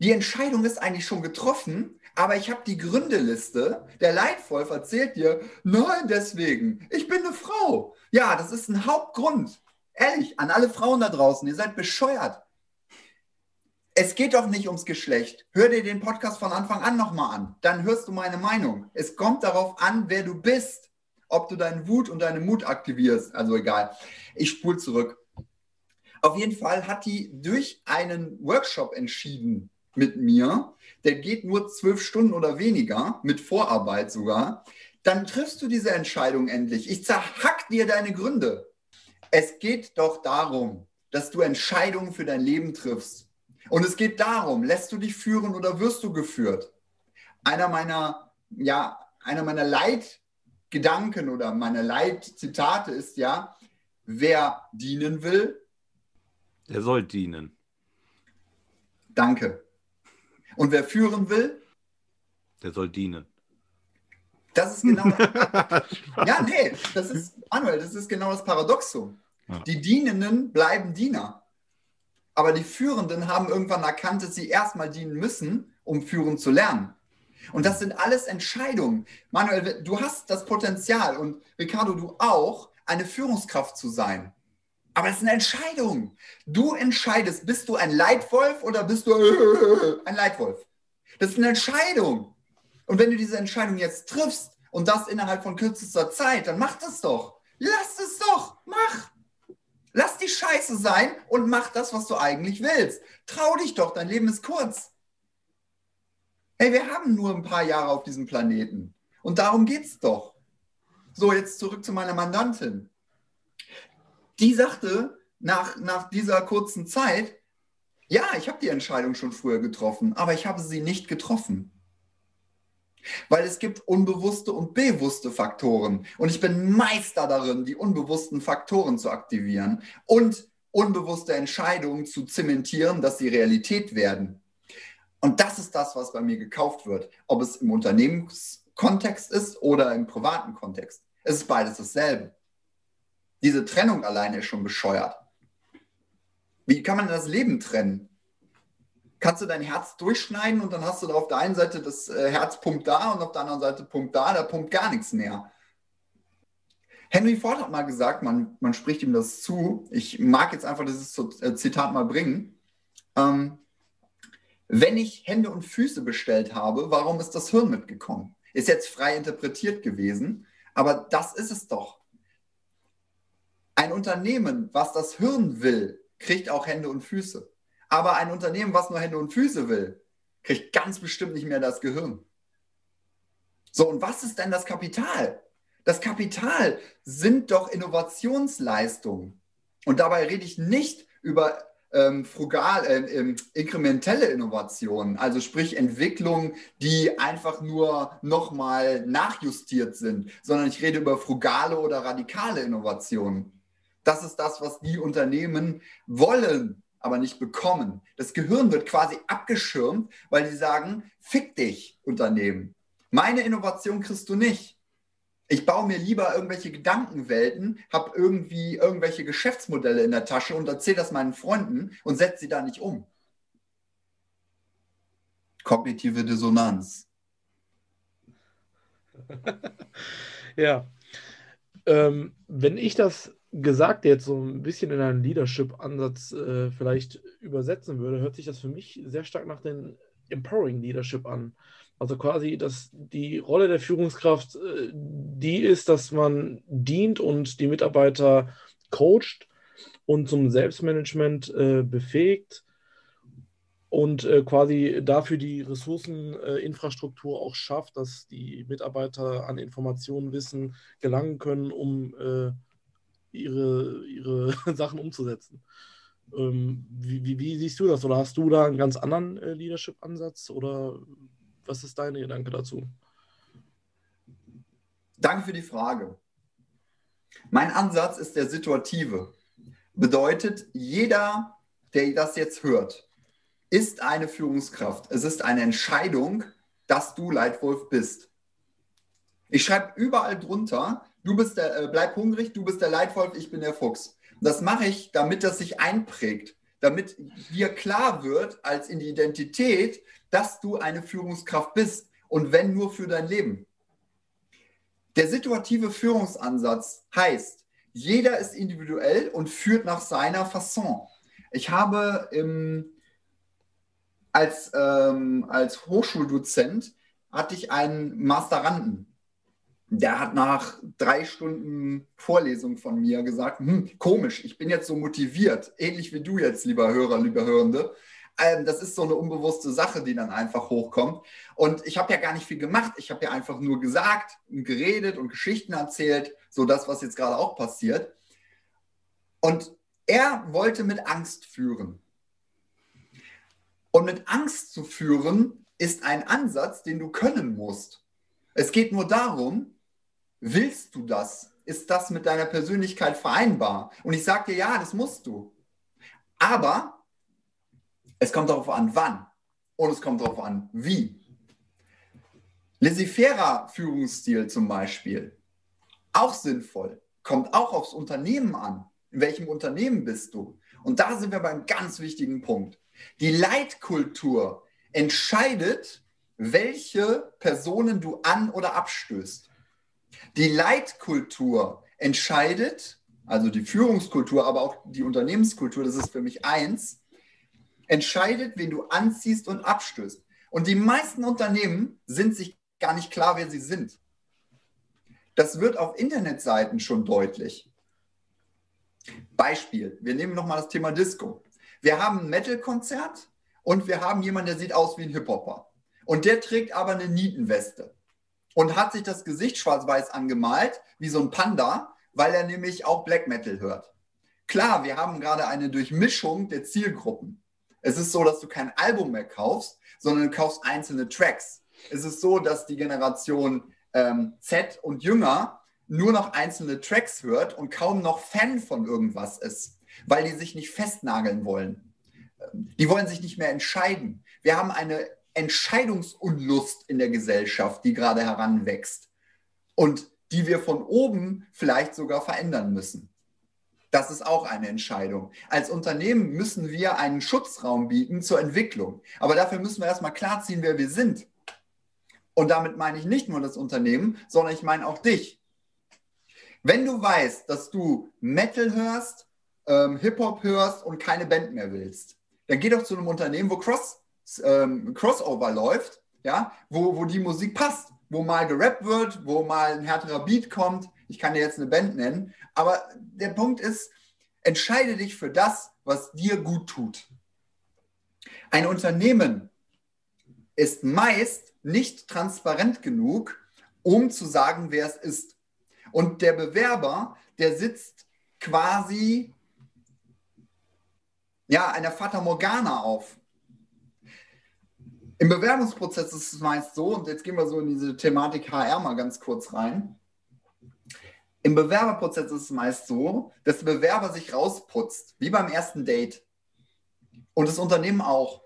Speaker 3: Die Entscheidung ist eigentlich schon getroffen, aber ich habe die Gründeliste. Der Leitwolf erzählt dir, nein, deswegen, ich bin eine Frau. Ja, das ist ein Hauptgrund. Ehrlich, an alle Frauen da draußen, ihr seid bescheuert. Es geht doch nicht ums Geschlecht. Hör dir den Podcast von Anfang an nochmal an. Dann hörst du meine Meinung. Es kommt darauf an, wer du bist. Ob du deinen Wut und deine Mut aktivierst. Also egal. Ich spule zurück. Auf jeden Fall hat die durch einen Workshop entschieden mit mir. Der geht nur zwölf Stunden oder weniger, mit Vorarbeit sogar. Dann triffst du diese Entscheidung endlich. Ich zerhack dir deine Gründe. Es geht doch darum, dass du Entscheidungen für dein Leben triffst und es geht darum, lässt du dich führen oder wirst du geführt? Einer meiner, ja, einer meiner Leitgedanken oder meiner Leitzitate ist ja, wer dienen will,
Speaker 1: der soll dienen.
Speaker 3: Danke. Und wer führen will,
Speaker 1: der soll dienen.
Speaker 3: Das ist genau. ja, nee, das ist, Manuel, das ist genau das Paradoxum. Ja. Die Dienenden bleiben Diener. Aber die Führenden haben irgendwann erkannt, dass sie erstmal dienen müssen, um führen zu lernen. Und das sind alles Entscheidungen. Manuel, du hast das Potenzial und Ricardo, du auch, eine Führungskraft zu sein. Aber es ist eine Entscheidung. Du entscheidest, bist du ein Leitwolf oder bist du ein Leitwolf? Das ist eine Entscheidung. Und wenn du diese Entscheidung jetzt triffst und das innerhalb von kürzester Zeit, dann mach das doch. Lass es doch. Mach. Lass die Scheiße sein und mach das, was du eigentlich willst. Trau dich doch, dein Leben ist kurz. Hey, wir haben nur ein paar Jahre auf diesem Planeten. Und darum geht's doch. So, jetzt zurück zu meiner Mandantin. Die sagte nach, nach dieser kurzen Zeit, ja, ich habe die Entscheidung schon früher getroffen, aber ich habe sie nicht getroffen. Weil es gibt unbewusste und bewusste Faktoren. Und ich bin Meister darin, die unbewussten Faktoren zu aktivieren und unbewusste Entscheidungen zu zementieren, dass sie Realität werden. Und das ist das, was bei mir gekauft wird. Ob es im Unternehmenskontext ist oder im privaten Kontext. Es ist beides dasselbe. Diese Trennung alleine ist schon bescheuert. Wie kann man das Leben trennen? kannst du dein Herz durchschneiden und dann hast du da auf der einen Seite das äh, Herzpunkt da und auf der anderen Seite Punkt da, da pumpt gar nichts mehr. Henry Ford hat mal gesagt, man, man spricht ihm das zu. Ich mag jetzt einfach dieses äh, Zitat mal bringen. Ähm, wenn ich Hände und Füße bestellt habe, warum ist das Hirn mitgekommen? Ist jetzt frei interpretiert gewesen, aber das ist es doch. Ein Unternehmen, was das Hirn will, kriegt auch Hände und Füße. Aber ein Unternehmen, was nur Hände und Füße will, kriegt ganz bestimmt nicht mehr das Gehirn. So, und was ist denn das Kapital? Das Kapital sind doch Innovationsleistungen. Und dabei rede ich nicht über ähm, frugal, äh, äh, inkrementelle Innovationen, also sprich Entwicklungen, die einfach nur nochmal nachjustiert sind, sondern ich rede über frugale oder radikale Innovationen. Das ist das, was die Unternehmen wollen aber nicht bekommen. Das Gehirn wird quasi abgeschirmt, weil sie sagen, fick dich, Unternehmen. Meine Innovation kriegst du nicht. Ich baue mir lieber irgendwelche Gedankenwelten, habe irgendwie irgendwelche Geschäftsmodelle in der Tasche und erzähle das meinen Freunden und setze sie da nicht um. Kognitive Dissonanz.
Speaker 2: ja. Ähm, wenn ich das gesagt jetzt so ein bisschen in einen Leadership-Ansatz äh, vielleicht übersetzen würde, hört sich das für mich sehr stark nach dem Empowering Leadership an. Also quasi, dass die Rolle der Führungskraft äh, die ist, dass man dient und die Mitarbeiter coacht und zum Selbstmanagement äh, befähigt und äh, quasi dafür die Ressourceninfrastruktur auch schafft, dass die Mitarbeiter an Informationen, Wissen gelangen können, um äh, ihre, ihre Sachen umzusetzen. Ähm, wie, wie, wie, siehst du das? Oder hast du da einen ganz anderen äh, Leadership-Ansatz? Oder was ist dein Gedanke dazu?
Speaker 3: Danke für die Frage. Mein Ansatz ist der situative. Bedeutet, jeder, der das jetzt hört, ist eine Führungskraft. Es ist eine Entscheidung, dass du Leitwolf bist. Ich schreibe überall drunter, Du bist der, äh, bleib hungrig, du bist der Leitwolf, ich bin der Fuchs. Das mache ich, damit das sich einprägt, damit dir klar wird als in die Identität, dass du eine Führungskraft bist und wenn nur für dein Leben. Der situative Führungsansatz heißt, jeder ist individuell und führt nach seiner Fasson. Ich habe im, als, ähm, als Hochschuldozent hatte ich einen Masteranden. Der hat nach drei Stunden Vorlesung von mir gesagt, hm, komisch, ich bin jetzt so motiviert, ähnlich wie du jetzt, lieber Hörer, lieber Hörende. Ähm, das ist so eine unbewusste Sache, die dann einfach hochkommt. Und ich habe ja gar nicht viel gemacht. Ich habe ja einfach nur gesagt und geredet und Geschichten erzählt, so das, was jetzt gerade auch passiert. Und er wollte mit Angst führen. Und mit Angst zu führen ist ein Ansatz, den du können musst. Es geht nur darum, willst du das? Ist das mit deiner Persönlichkeit vereinbar? Und ich sage dir, ja, das musst du. Aber es kommt darauf an, wann. Und es kommt darauf an, wie. Laissez-faire Führungsstil zum Beispiel, auch sinnvoll, kommt auch aufs Unternehmen an. In welchem Unternehmen bist du? Und da sind wir beim ganz wichtigen Punkt. Die Leitkultur entscheidet, welche Personen du an oder abstößt. Die Leitkultur entscheidet, also die Führungskultur, aber auch die Unternehmenskultur, das ist für mich eins, entscheidet, wen du anziehst und abstößt. Und die meisten Unternehmen sind sich gar nicht klar, wer sie sind. Das wird auf Internetseiten schon deutlich. Beispiel, wir nehmen nochmal das Thema Disco. Wir haben ein Metal-Konzert und wir haben jemanden, der sieht aus wie ein Hip-Hopper. Und der trägt aber eine Nietenweste und hat sich das Gesicht schwarz-weiß angemalt, wie so ein Panda, weil er nämlich auch Black Metal hört. Klar, wir haben gerade eine Durchmischung der Zielgruppen. Es ist so, dass du kein Album mehr kaufst, sondern du kaufst einzelne Tracks. Es ist so, dass die Generation ähm, Z und Jünger nur noch einzelne Tracks hört und kaum noch Fan von irgendwas ist, weil die sich nicht festnageln wollen. Die wollen sich nicht mehr entscheiden. Wir haben eine Entscheidungsunlust in der Gesellschaft, die gerade heranwächst und die wir von oben vielleicht sogar verändern müssen. Das ist auch eine Entscheidung. Als Unternehmen müssen wir einen Schutzraum bieten zur Entwicklung. Aber dafür müssen wir erstmal klarziehen, wer wir sind. Und damit meine ich nicht nur das Unternehmen, sondern ich meine auch dich. Wenn du weißt, dass du Metal hörst, ähm, Hip-Hop hörst und keine Band mehr willst, dann geh doch zu einem Unternehmen, wo Cross, ähm, Crossover läuft, ja, wo, wo die Musik passt, wo mal gerappt wird, wo mal ein härterer Beat kommt. Ich kann dir jetzt eine Band nennen, aber der Punkt ist, entscheide dich für das, was dir gut tut. Ein Unternehmen ist meist nicht transparent genug, um zu sagen, wer es ist. Und der Bewerber, der sitzt quasi ja, einer Fata Morgana auf. Im Bewerbungsprozess ist es meist so, und jetzt gehen wir so in diese Thematik HR mal ganz kurz rein. Im Bewerberprozess ist es meist so, dass der Bewerber sich rausputzt, wie beim ersten Date. Und das Unternehmen auch.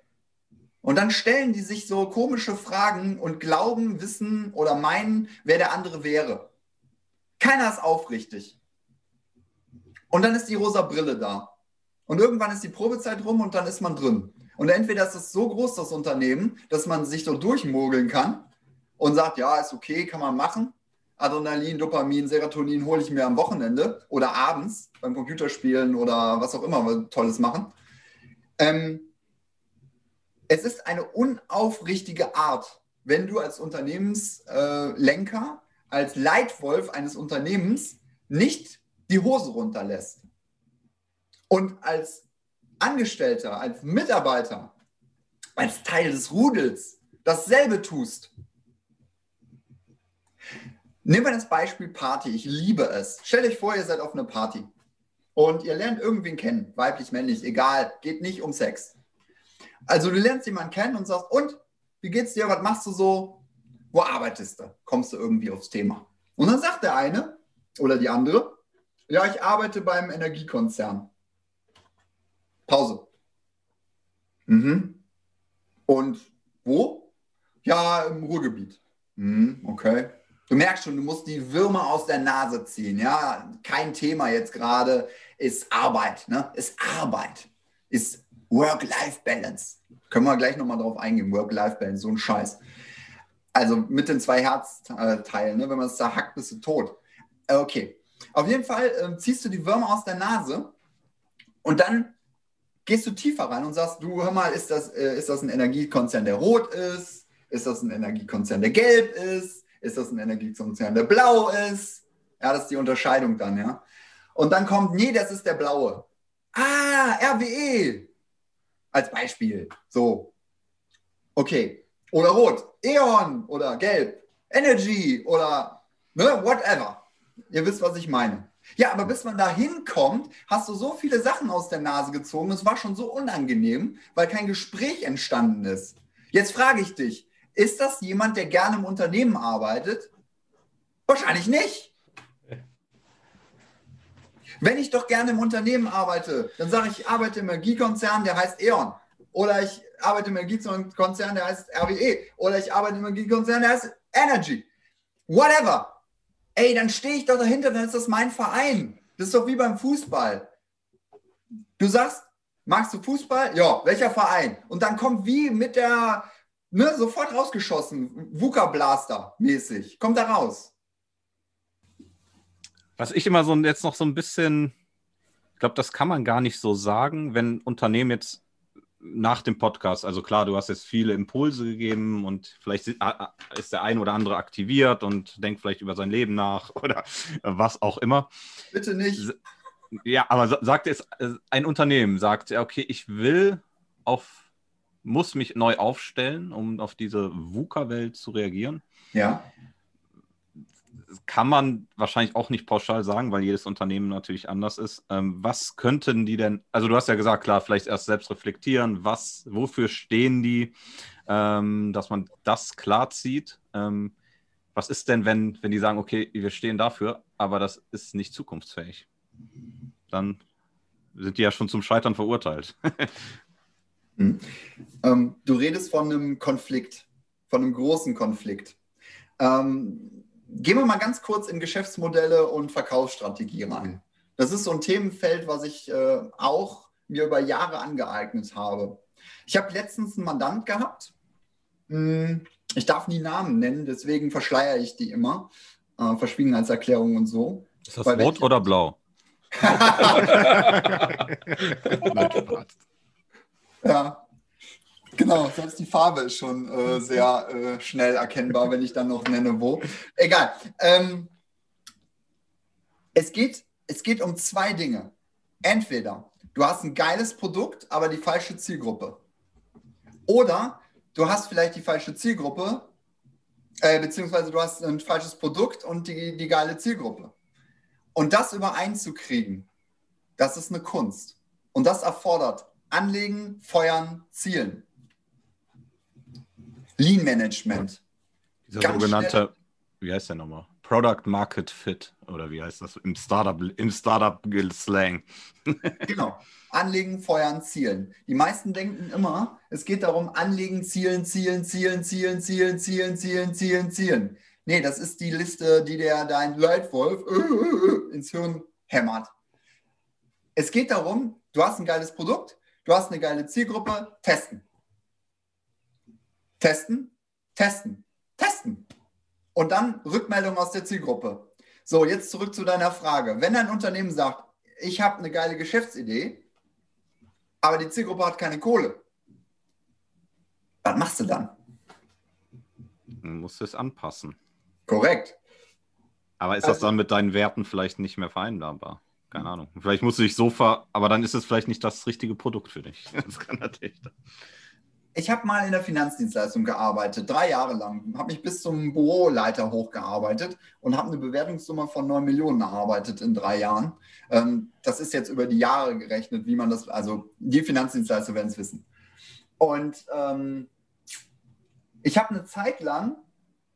Speaker 3: Und dann stellen die sich so komische Fragen und glauben, wissen oder meinen, wer der andere wäre. Keiner ist aufrichtig. Und dann ist die rosa Brille da. Und irgendwann ist die Probezeit rum und dann ist man drin. Und entweder ist es so groß, das Unternehmen, dass man sich so durchmogeln kann und sagt, ja, ist okay, kann man machen. Adrenalin, Dopamin, Serotonin hole ich mir am Wochenende oder abends beim Computerspielen oder was auch immer wir Tolles machen. Ähm, es ist eine unaufrichtige Art, wenn du als Unternehmenslenker, äh, als Leitwolf eines Unternehmens nicht die Hose runterlässt. Und als Angestellter, als Mitarbeiter, als Teil des Rudels dasselbe tust. Nehmen wir das Beispiel Party. Ich liebe es. Stellt euch vor, ihr seid auf einer Party und ihr lernt irgendwen kennen, weiblich, männlich, egal, geht nicht um Sex. Also du lernst jemanden kennen und sagst, und, wie geht's dir, was machst du so, wo arbeitest du? Kommst du irgendwie aufs Thema. Und dann sagt der eine oder die andere, ja, ich arbeite beim Energiekonzern. Pause. Mhm. Und wo? Ja, im Ruhrgebiet. Mhm, okay. Du merkst schon, du musst die Würmer aus der Nase ziehen. Ja, kein Thema jetzt gerade ist Arbeit. Ne? Ist Arbeit. Ist Work-Life-Balance. Können wir gleich nochmal drauf eingehen. Work-Life-Balance, so ein Scheiß. Also mit den zwei Herzteilen. Ne? Wenn man es da hackt, bist du tot. Okay. Auf jeden Fall äh, ziehst du die Würmer aus der Nase und dann gehst du tiefer rein und sagst, du hör mal, ist das, äh, ist das ein Energiekonzern, der rot ist? Ist das ein Energiekonzern, der gelb ist? Ist das ein Energiekonzern, der blau ist? Ja, das ist die Unterscheidung dann, ja. Und dann kommt, nee, das ist der blaue. Ah, RWE. Als Beispiel. So. Okay. Oder rot. E.ON oder gelb. Energy oder ne, whatever. Ihr wisst, was ich meine. Ja, aber bis man da hinkommt, hast du so viele Sachen aus der Nase gezogen. Es war schon so unangenehm, weil kein Gespräch entstanden ist. Jetzt frage ich dich, ist das jemand, der gerne im Unternehmen arbeitet? Wahrscheinlich nicht. Wenn ich doch gerne im Unternehmen arbeite, dann sage ich, ich arbeite im Energiekonzern, der heißt E.ON. Oder ich arbeite im Energiekonzern, der heißt RWE. Oder ich arbeite im Energiekonzern, der heißt Energy. Whatever. Ey, dann stehe ich doch dahinter, dann ist das mein Verein. Das ist doch wie beim Fußball. Du sagst, magst du Fußball? Ja, welcher Verein? Und dann kommt wie mit der, ne, sofort rausgeschossen, VUCA Blaster mäßig. Kommt da raus.
Speaker 1: Was ich immer so jetzt noch so ein bisschen, ich glaube, das kann man gar nicht so sagen, wenn Unternehmen jetzt nach dem Podcast, also klar, du hast jetzt viele Impulse gegeben und vielleicht ist der ein oder andere aktiviert und denkt vielleicht über sein Leben nach oder was auch immer.
Speaker 3: Bitte nicht.
Speaker 1: Ja, aber sagt jetzt äh, ein Unternehmen, sagt, okay, ich will auf, muss mich neu aufstellen, um auf diese VUCA-Welt zu reagieren.
Speaker 3: Ja
Speaker 1: kann man wahrscheinlich auch nicht pauschal sagen, weil jedes Unternehmen natürlich anders ist. Ähm, was könnten die denn, also du hast ja gesagt, klar, vielleicht erst selbst reflektieren, was, wofür stehen die, ähm, dass man das klar zieht. Ähm, was ist denn, wenn, wenn die sagen, okay, wir stehen dafür, aber das ist nicht zukunftsfähig? Dann sind die ja schon zum Scheitern verurteilt.
Speaker 3: hm. Ähm, du redest von einem Konflikt, von einem großen Konflikt. Ähm, Gehen wir mal ganz kurz in Geschäftsmodelle und Verkaufsstrategie rein. Das ist so ein Themenfeld, was ich äh, auch mir über Jahre angeeignet habe. Ich habe letztens einen Mandant gehabt. Hm, ich darf nie Namen nennen, deswegen verschleiere ich die immer. Äh, Verschwiegenheitserklärung und so.
Speaker 1: Ist das Weil rot oder blau?
Speaker 3: ja, Genau, selbst die Farbe ist schon äh, sehr äh, schnell erkennbar, wenn ich dann noch nenne, wo. Egal. Ähm, es, geht, es geht um zwei Dinge. Entweder du hast ein geiles Produkt, aber die falsche Zielgruppe. Oder du hast vielleicht die falsche Zielgruppe, äh, beziehungsweise du hast ein falsches Produkt und die, die geile Zielgruppe. Und das übereinzukriegen, das ist eine Kunst. Und das erfordert Anlegen, Feuern, Zielen. Lean Management.
Speaker 1: Dieser Ganz sogenannte, schnell. wie heißt der nochmal? Product Market Fit oder wie heißt das im Startup, im Startup Slang?
Speaker 3: genau. Anlegen, feuern, zielen. Die meisten denken immer, es geht darum, anlegen, zielen, zielen, zielen, zielen, zielen, zielen, zielen, zielen, zielen. Nee, das ist die Liste, die der dein Leitwolf ins Hirn hämmert. Es geht darum, du hast ein geiles Produkt, du hast eine geile Zielgruppe, testen. Testen, testen, testen. Und dann Rückmeldung aus der Zielgruppe. So, jetzt zurück zu deiner Frage. Wenn ein Unternehmen sagt, ich habe eine geile Geschäftsidee, aber die Zielgruppe hat keine Kohle, was machst du dann?
Speaker 1: Man muss es anpassen.
Speaker 3: Korrekt.
Speaker 1: Aber ist also, das dann mit deinen Werten vielleicht nicht mehr vereinbarbar? Keine Ahnung. Vielleicht musst du dich so ver... Aber dann ist es vielleicht nicht das richtige Produkt für dich. Das kann natürlich
Speaker 3: ich habe mal in der Finanzdienstleistung gearbeitet, drei Jahre lang. Habe mich bis zum Büroleiter hochgearbeitet und habe eine Bewertungssumme von 9 Millionen erarbeitet in drei Jahren. Ähm, das ist jetzt über die Jahre gerechnet, wie man das, also die Finanzdienstleister werden es wissen. Und ähm, ich habe eine Zeit lang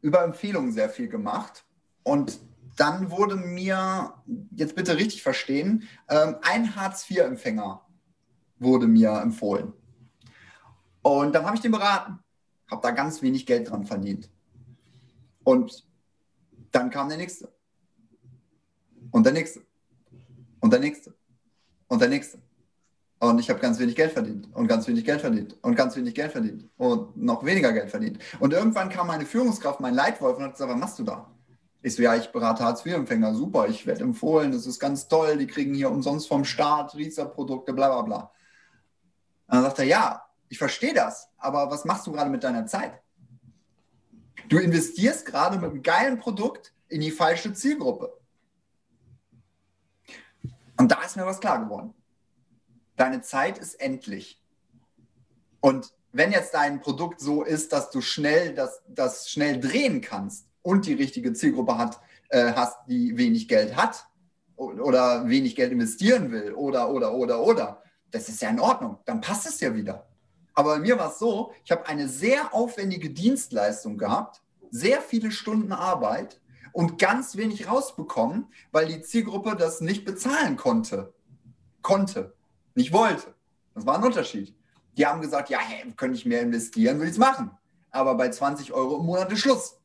Speaker 3: über Empfehlungen sehr viel gemacht und dann wurde mir, jetzt bitte richtig verstehen, ähm, ein Hartz-IV-Empfänger wurde mir empfohlen. Und dann habe ich den beraten, habe da ganz wenig Geld dran verdient. Und Dann kam der nächste. Und der nächste. Und der nächste. Und der nächste. Und ich habe ganz wenig Geld verdient und ganz wenig Geld verdient und ganz wenig Geld verdient und noch weniger Geld verdient. Und irgendwann kam meine Führungskraft, mein Leitwolf, und hat gesagt, was machst du da? Ich so, ja, ich berate Hartz-IV-Empfänger, super, ich werde empfohlen, das ist ganz toll, die kriegen hier umsonst vom Staat Riester-Produkte, bla bla bla. Und dann sagt er, ja, ich verstehe das, aber was machst du gerade mit deiner Zeit? Du investierst gerade mit einem geilen Produkt in die falsche Zielgruppe. Und da ist mir was klar geworden. Deine Zeit ist endlich. Und wenn jetzt dein Produkt so ist, dass du schnell das, das schnell drehen kannst und die richtige Zielgruppe hat, äh, hast, die wenig Geld hat oder wenig Geld investieren will oder, oder, oder, oder, das ist ja in Ordnung. Dann passt es ja wieder. Aber bei mir war es so, ich habe eine sehr aufwendige Dienstleistung gehabt, sehr viele Stunden Arbeit und ganz wenig rausbekommen, weil die Zielgruppe das nicht bezahlen konnte. Konnte, nicht wollte. Das war ein Unterschied. Die haben gesagt, ja, hey, könnte ich mehr investieren, will ich es machen. Aber bei 20 Euro im Monat ist Schluss.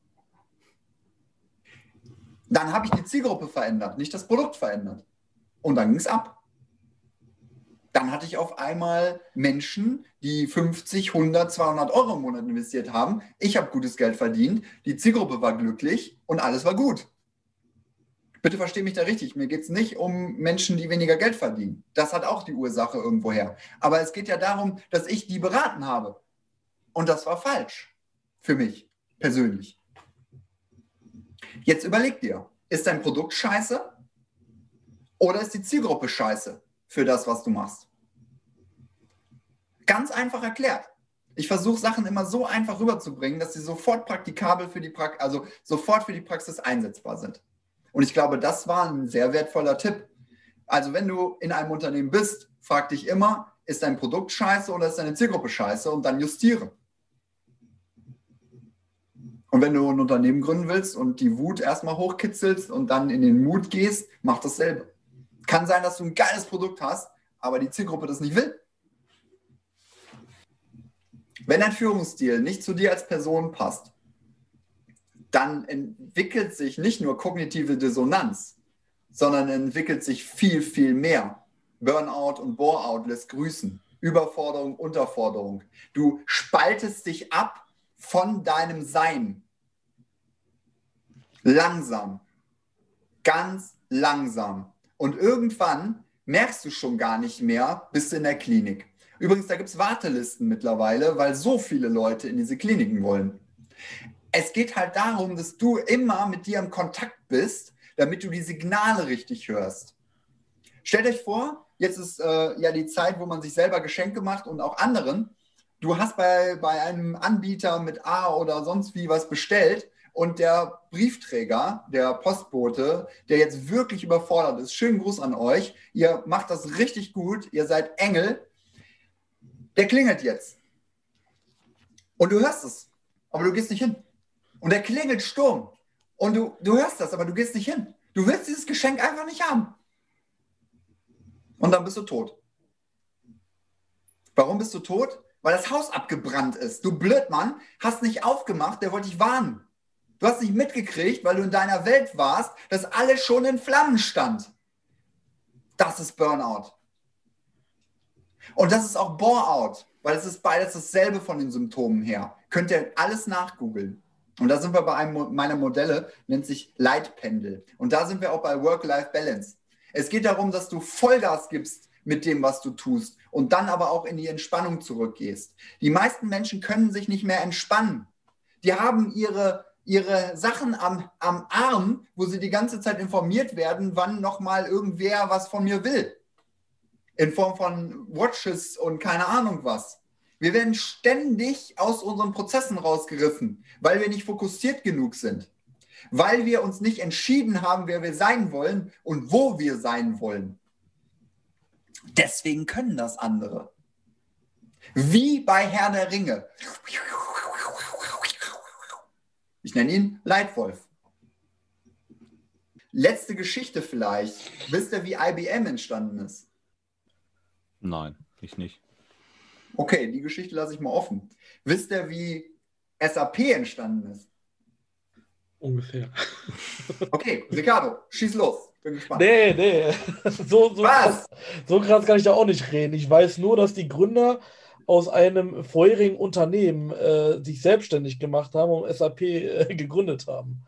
Speaker 3: Dann habe ich die Zielgruppe verändert, nicht das Produkt verändert. Und dann ging es ab dann hatte ich auf einmal Menschen, die 50, 100, 200 Euro im Monat investiert haben. Ich habe gutes Geld verdient, die Zielgruppe war glücklich und alles war gut. Bitte verstehe mich da richtig. Mir geht es nicht um Menschen, die weniger Geld verdienen. Das hat auch die Ursache irgendwoher. Aber es geht ja darum, dass ich die beraten habe. Und das war falsch. Für mich persönlich. Jetzt überleg dir, ist dein Produkt scheiße oder ist die Zielgruppe scheiße? Für das, was du machst. Ganz einfach erklärt. Ich versuche Sachen immer so einfach rüberzubringen, dass sie sofort praktikabel für die Praxis, also sofort für die Praxis einsetzbar sind. Und ich glaube, das war ein sehr wertvoller Tipp. Also wenn du in einem Unternehmen bist, frag dich immer, ist dein Produkt scheiße oder ist deine Zielgruppe scheiße und dann justiere. Und wenn du ein Unternehmen gründen willst und die Wut erstmal hochkitzelst und dann in den Mut gehst, mach dasselbe. Kann sein, dass du ein geiles Produkt hast, aber die Zielgruppe das nicht will. Wenn dein Führungsstil nicht zu dir als Person passt, dann entwickelt sich nicht nur kognitive Dissonanz, sondern entwickelt sich viel, viel mehr. Burnout und Boreout lässt grüßen. Überforderung, Unterforderung. Du spaltest dich ab von deinem Sein. Langsam. Ganz langsam. Und irgendwann merkst du schon gar nicht mehr, bist du in der Klinik. Übrigens, da gibt es Wartelisten mittlerweile, weil so viele Leute in diese Kliniken wollen. Es geht halt darum, dass du immer mit dir im Kontakt bist, damit du die Signale richtig hörst. Stellt euch vor, jetzt ist äh, ja die Zeit, wo man sich selber Geschenke macht und auch anderen. Du hast bei, bei einem Anbieter mit A oder sonst wie was bestellt und der Briefträger, der Postbote, der jetzt wirklich überfordert ist, schönen Gruß an euch. Ihr macht das richtig gut. Ihr seid Engel. Der klingelt jetzt. Und du hörst es, aber du gehst nicht hin. Und der klingelt Sturm. Und du, du hörst das, aber du gehst nicht hin. Du willst dieses Geschenk einfach nicht haben. Und dann bist du tot. Warum bist du tot? Weil das Haus abgebrannt ist. Du Blödmann, hast nicht aufgemacht, der wollte dich warnen. Du hast nicht mitgekriegt, weil du in deiner Welt warst, dass alles schon in Flammen stand. Das ist Burnout. Und das ist auch Boreout, weil es ist beides dasselbe von den Symptomen her. Könnt ihr alles nachgoogeln. Und da sind wir bei einem meiner Modelle, nennt sich Leitpendel. Und da sind wir auch bei Work-Life-Balance. Es geht darum, dass du Vollgas gibst mit dem, was du tust und dann aber auch in die Entspannung zurückgehst. Die meisten Menschen können sich nicht mehr entspannen. Die haben ihre ihre Sachen am, am Arm, wo sie die ganze Zeit informiert werden, wann nochmal irgendwer was von mir will. In Form von Watches und keine Ahnung was. Wir werden ständig aus unseren Prozessen rausgerissen, weil wir nicht fokussiert genug sind. Weil wir uns nicht entschieden haben, wer wir sein wollen und wo wir sein wollen. Deswegen können das andere. Wie bei Herr der Ringe. Ich nenne ihn Leitwolf. Letzte Geschichte vielleicht. Wisst ihr, wie IBM entstanden ist?
Speaker 1: Nein, ich nicht.
Speaker 3: Okay, die Geschichte lasse ich mal offen. Wisst ihr, wie SAP entstanden ist?
Speaker 2: Ungefähr.
Speaker 3: Okay, Ricardo, schieß los. Bin gespannt.
Speaker 2: Nee, nee. So, so,
Speaker 3: Was?
Speaker 2: krass, so krass kann ich da auch nicht reden. Ich weiß nur, dass die Gründer aus einem vorherigen Unternehmen äh, sich selbstständig gemacht haben und SAP äh, gegründet haben.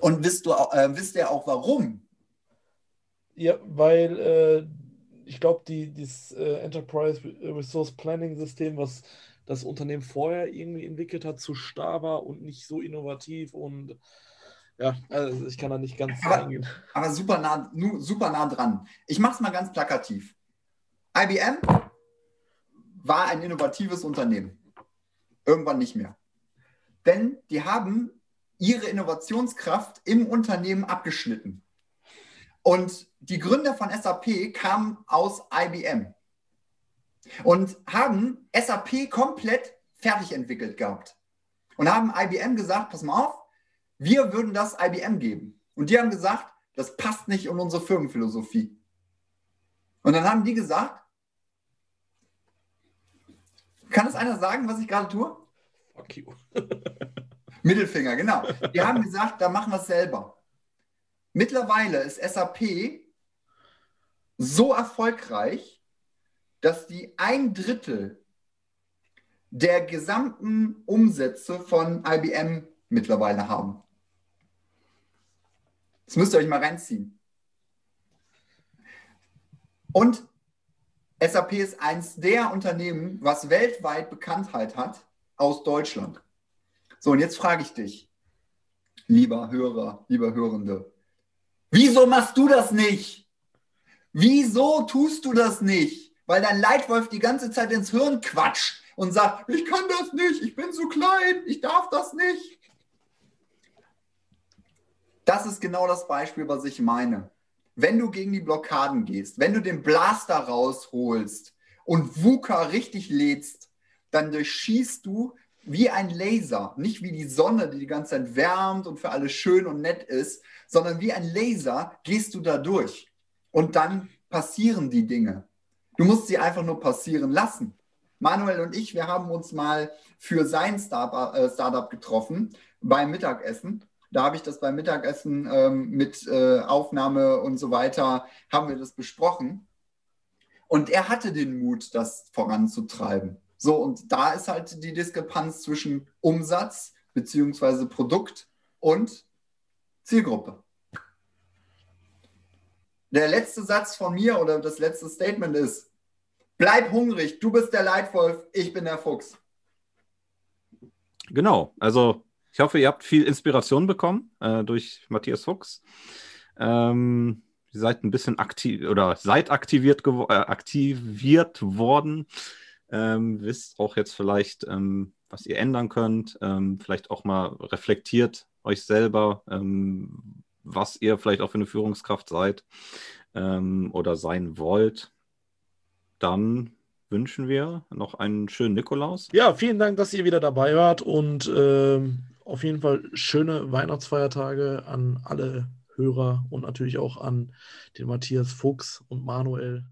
Speaker 3: Und wisst, du, äh, wisst ihr auch warum?
Speaker 2: Ja, weil äh, ich glaube, die, dieses äh, Enterprise Resource Planning System, was das Unternehmen vorher irgendwie entwickelt hat, zu starr war und nicht so innovativ und ja, also ich kann da nicht ganz
Speaker 3: Aber-
Speaker 2: eingehen.
Speaker 3: Aber super nah, super nah dran. Ich mache es mal ganz plakativ. IBM war ein innovatives Unternehmen. Irgendwann nicht mehr. Denn die haben ihre Innovationskraft im Unternehmen abgeschnitten. Und die Gründer von SAP kamen aus IBM und haben SAP komplett fertig entwickelt gehabt. Und haben IBM gesagt, pass mal auf, wir würden das IBM geben. Und die haben gesagt, das passt nicht in unsere Firmenphilosophie. Und dann haben die gesagt, kann es einer sagen, was ich gerade tue?
Speaker 2: Fuck you.
Speaker 3: Mittelfinger, genau. Die haben gesagt, da machen wir es selber. Mittlerweile ist SAP so erfolgreich, dass die ein Drittel der gesamten Umsätze von IBM mittlerweile haben. Das müsst ihr euch mal reinziehen. Und SAP ist eins der Unternehmen, was weltweit Bekanntheit hat aus Deutschland. So, und jetzt frage ich dich, lieber Hörer, lieber Hörende, wieso machst du das nicht? Wieso tust du das nicht? Weil dein Leitwolf die ganze Zeit ins Hirn quatscht und sagt, ich kann das nicht, ich bin zu klein, ich darf das nicht. Das ist genau das Beispiel, was ich meine. Wenn du gegen die Blockaden gehst, wenn du den Blaster rausholst und VUCA richtig lädst, dann durchschießt du wie ein Laser, nicht wie die Sonne, die die ganze Zeit wärmt und für alle schön und nett ist, sondern wie ein Laser gehst du da durch. Und dann passieren die Dinge. Du musst sie einfach nur passieren lassen. Manuel und ich, wir haben uns mal für sein Startup, äh, Startup getroffen beim Mittagessen. Da habe ich das beim Mittagessen ähm, mit äh, Aufnahme und so weiter, haben wir das besprochen. Und er hatte den Mut, das voranzutreiben. So, und da ist halt die Diskrepanz zwischen Umsatz bzw. Produkt und Zielgruppe. Der letzte Satz von mir oder das letzte Statement ist, bleib hungrig, du bist der Leitwolf, ich bin der Fuchs.
Speaker 1: Genau, also ich hoffe, ihr habt viel Inspiration bekommen äh, durch Matthias Fuchs. Ähm, ihr seid ein bisschen aktiv oder seid aktiviert, äh, aktiviert worden. Ähm, wisst auch jetzt vielleicht, ähm, was ihr ändern könnt. Ähm, vielleicht auch mal reflektiert euch selber, ähm, was ihr vielleicht auch für eine Führungskraft seid ähm, oder sein wollt. Dann wünschen wir noch einen schönen Nikolaus.
Speaker 2: Ja, vielen Dank, dass ihr wieder dabei wart und ähm, auf jeden Fall schöne Weihnachtsfeiertage an alle Hörer und natürlich auch an den Matthias Fuchs und Manuel.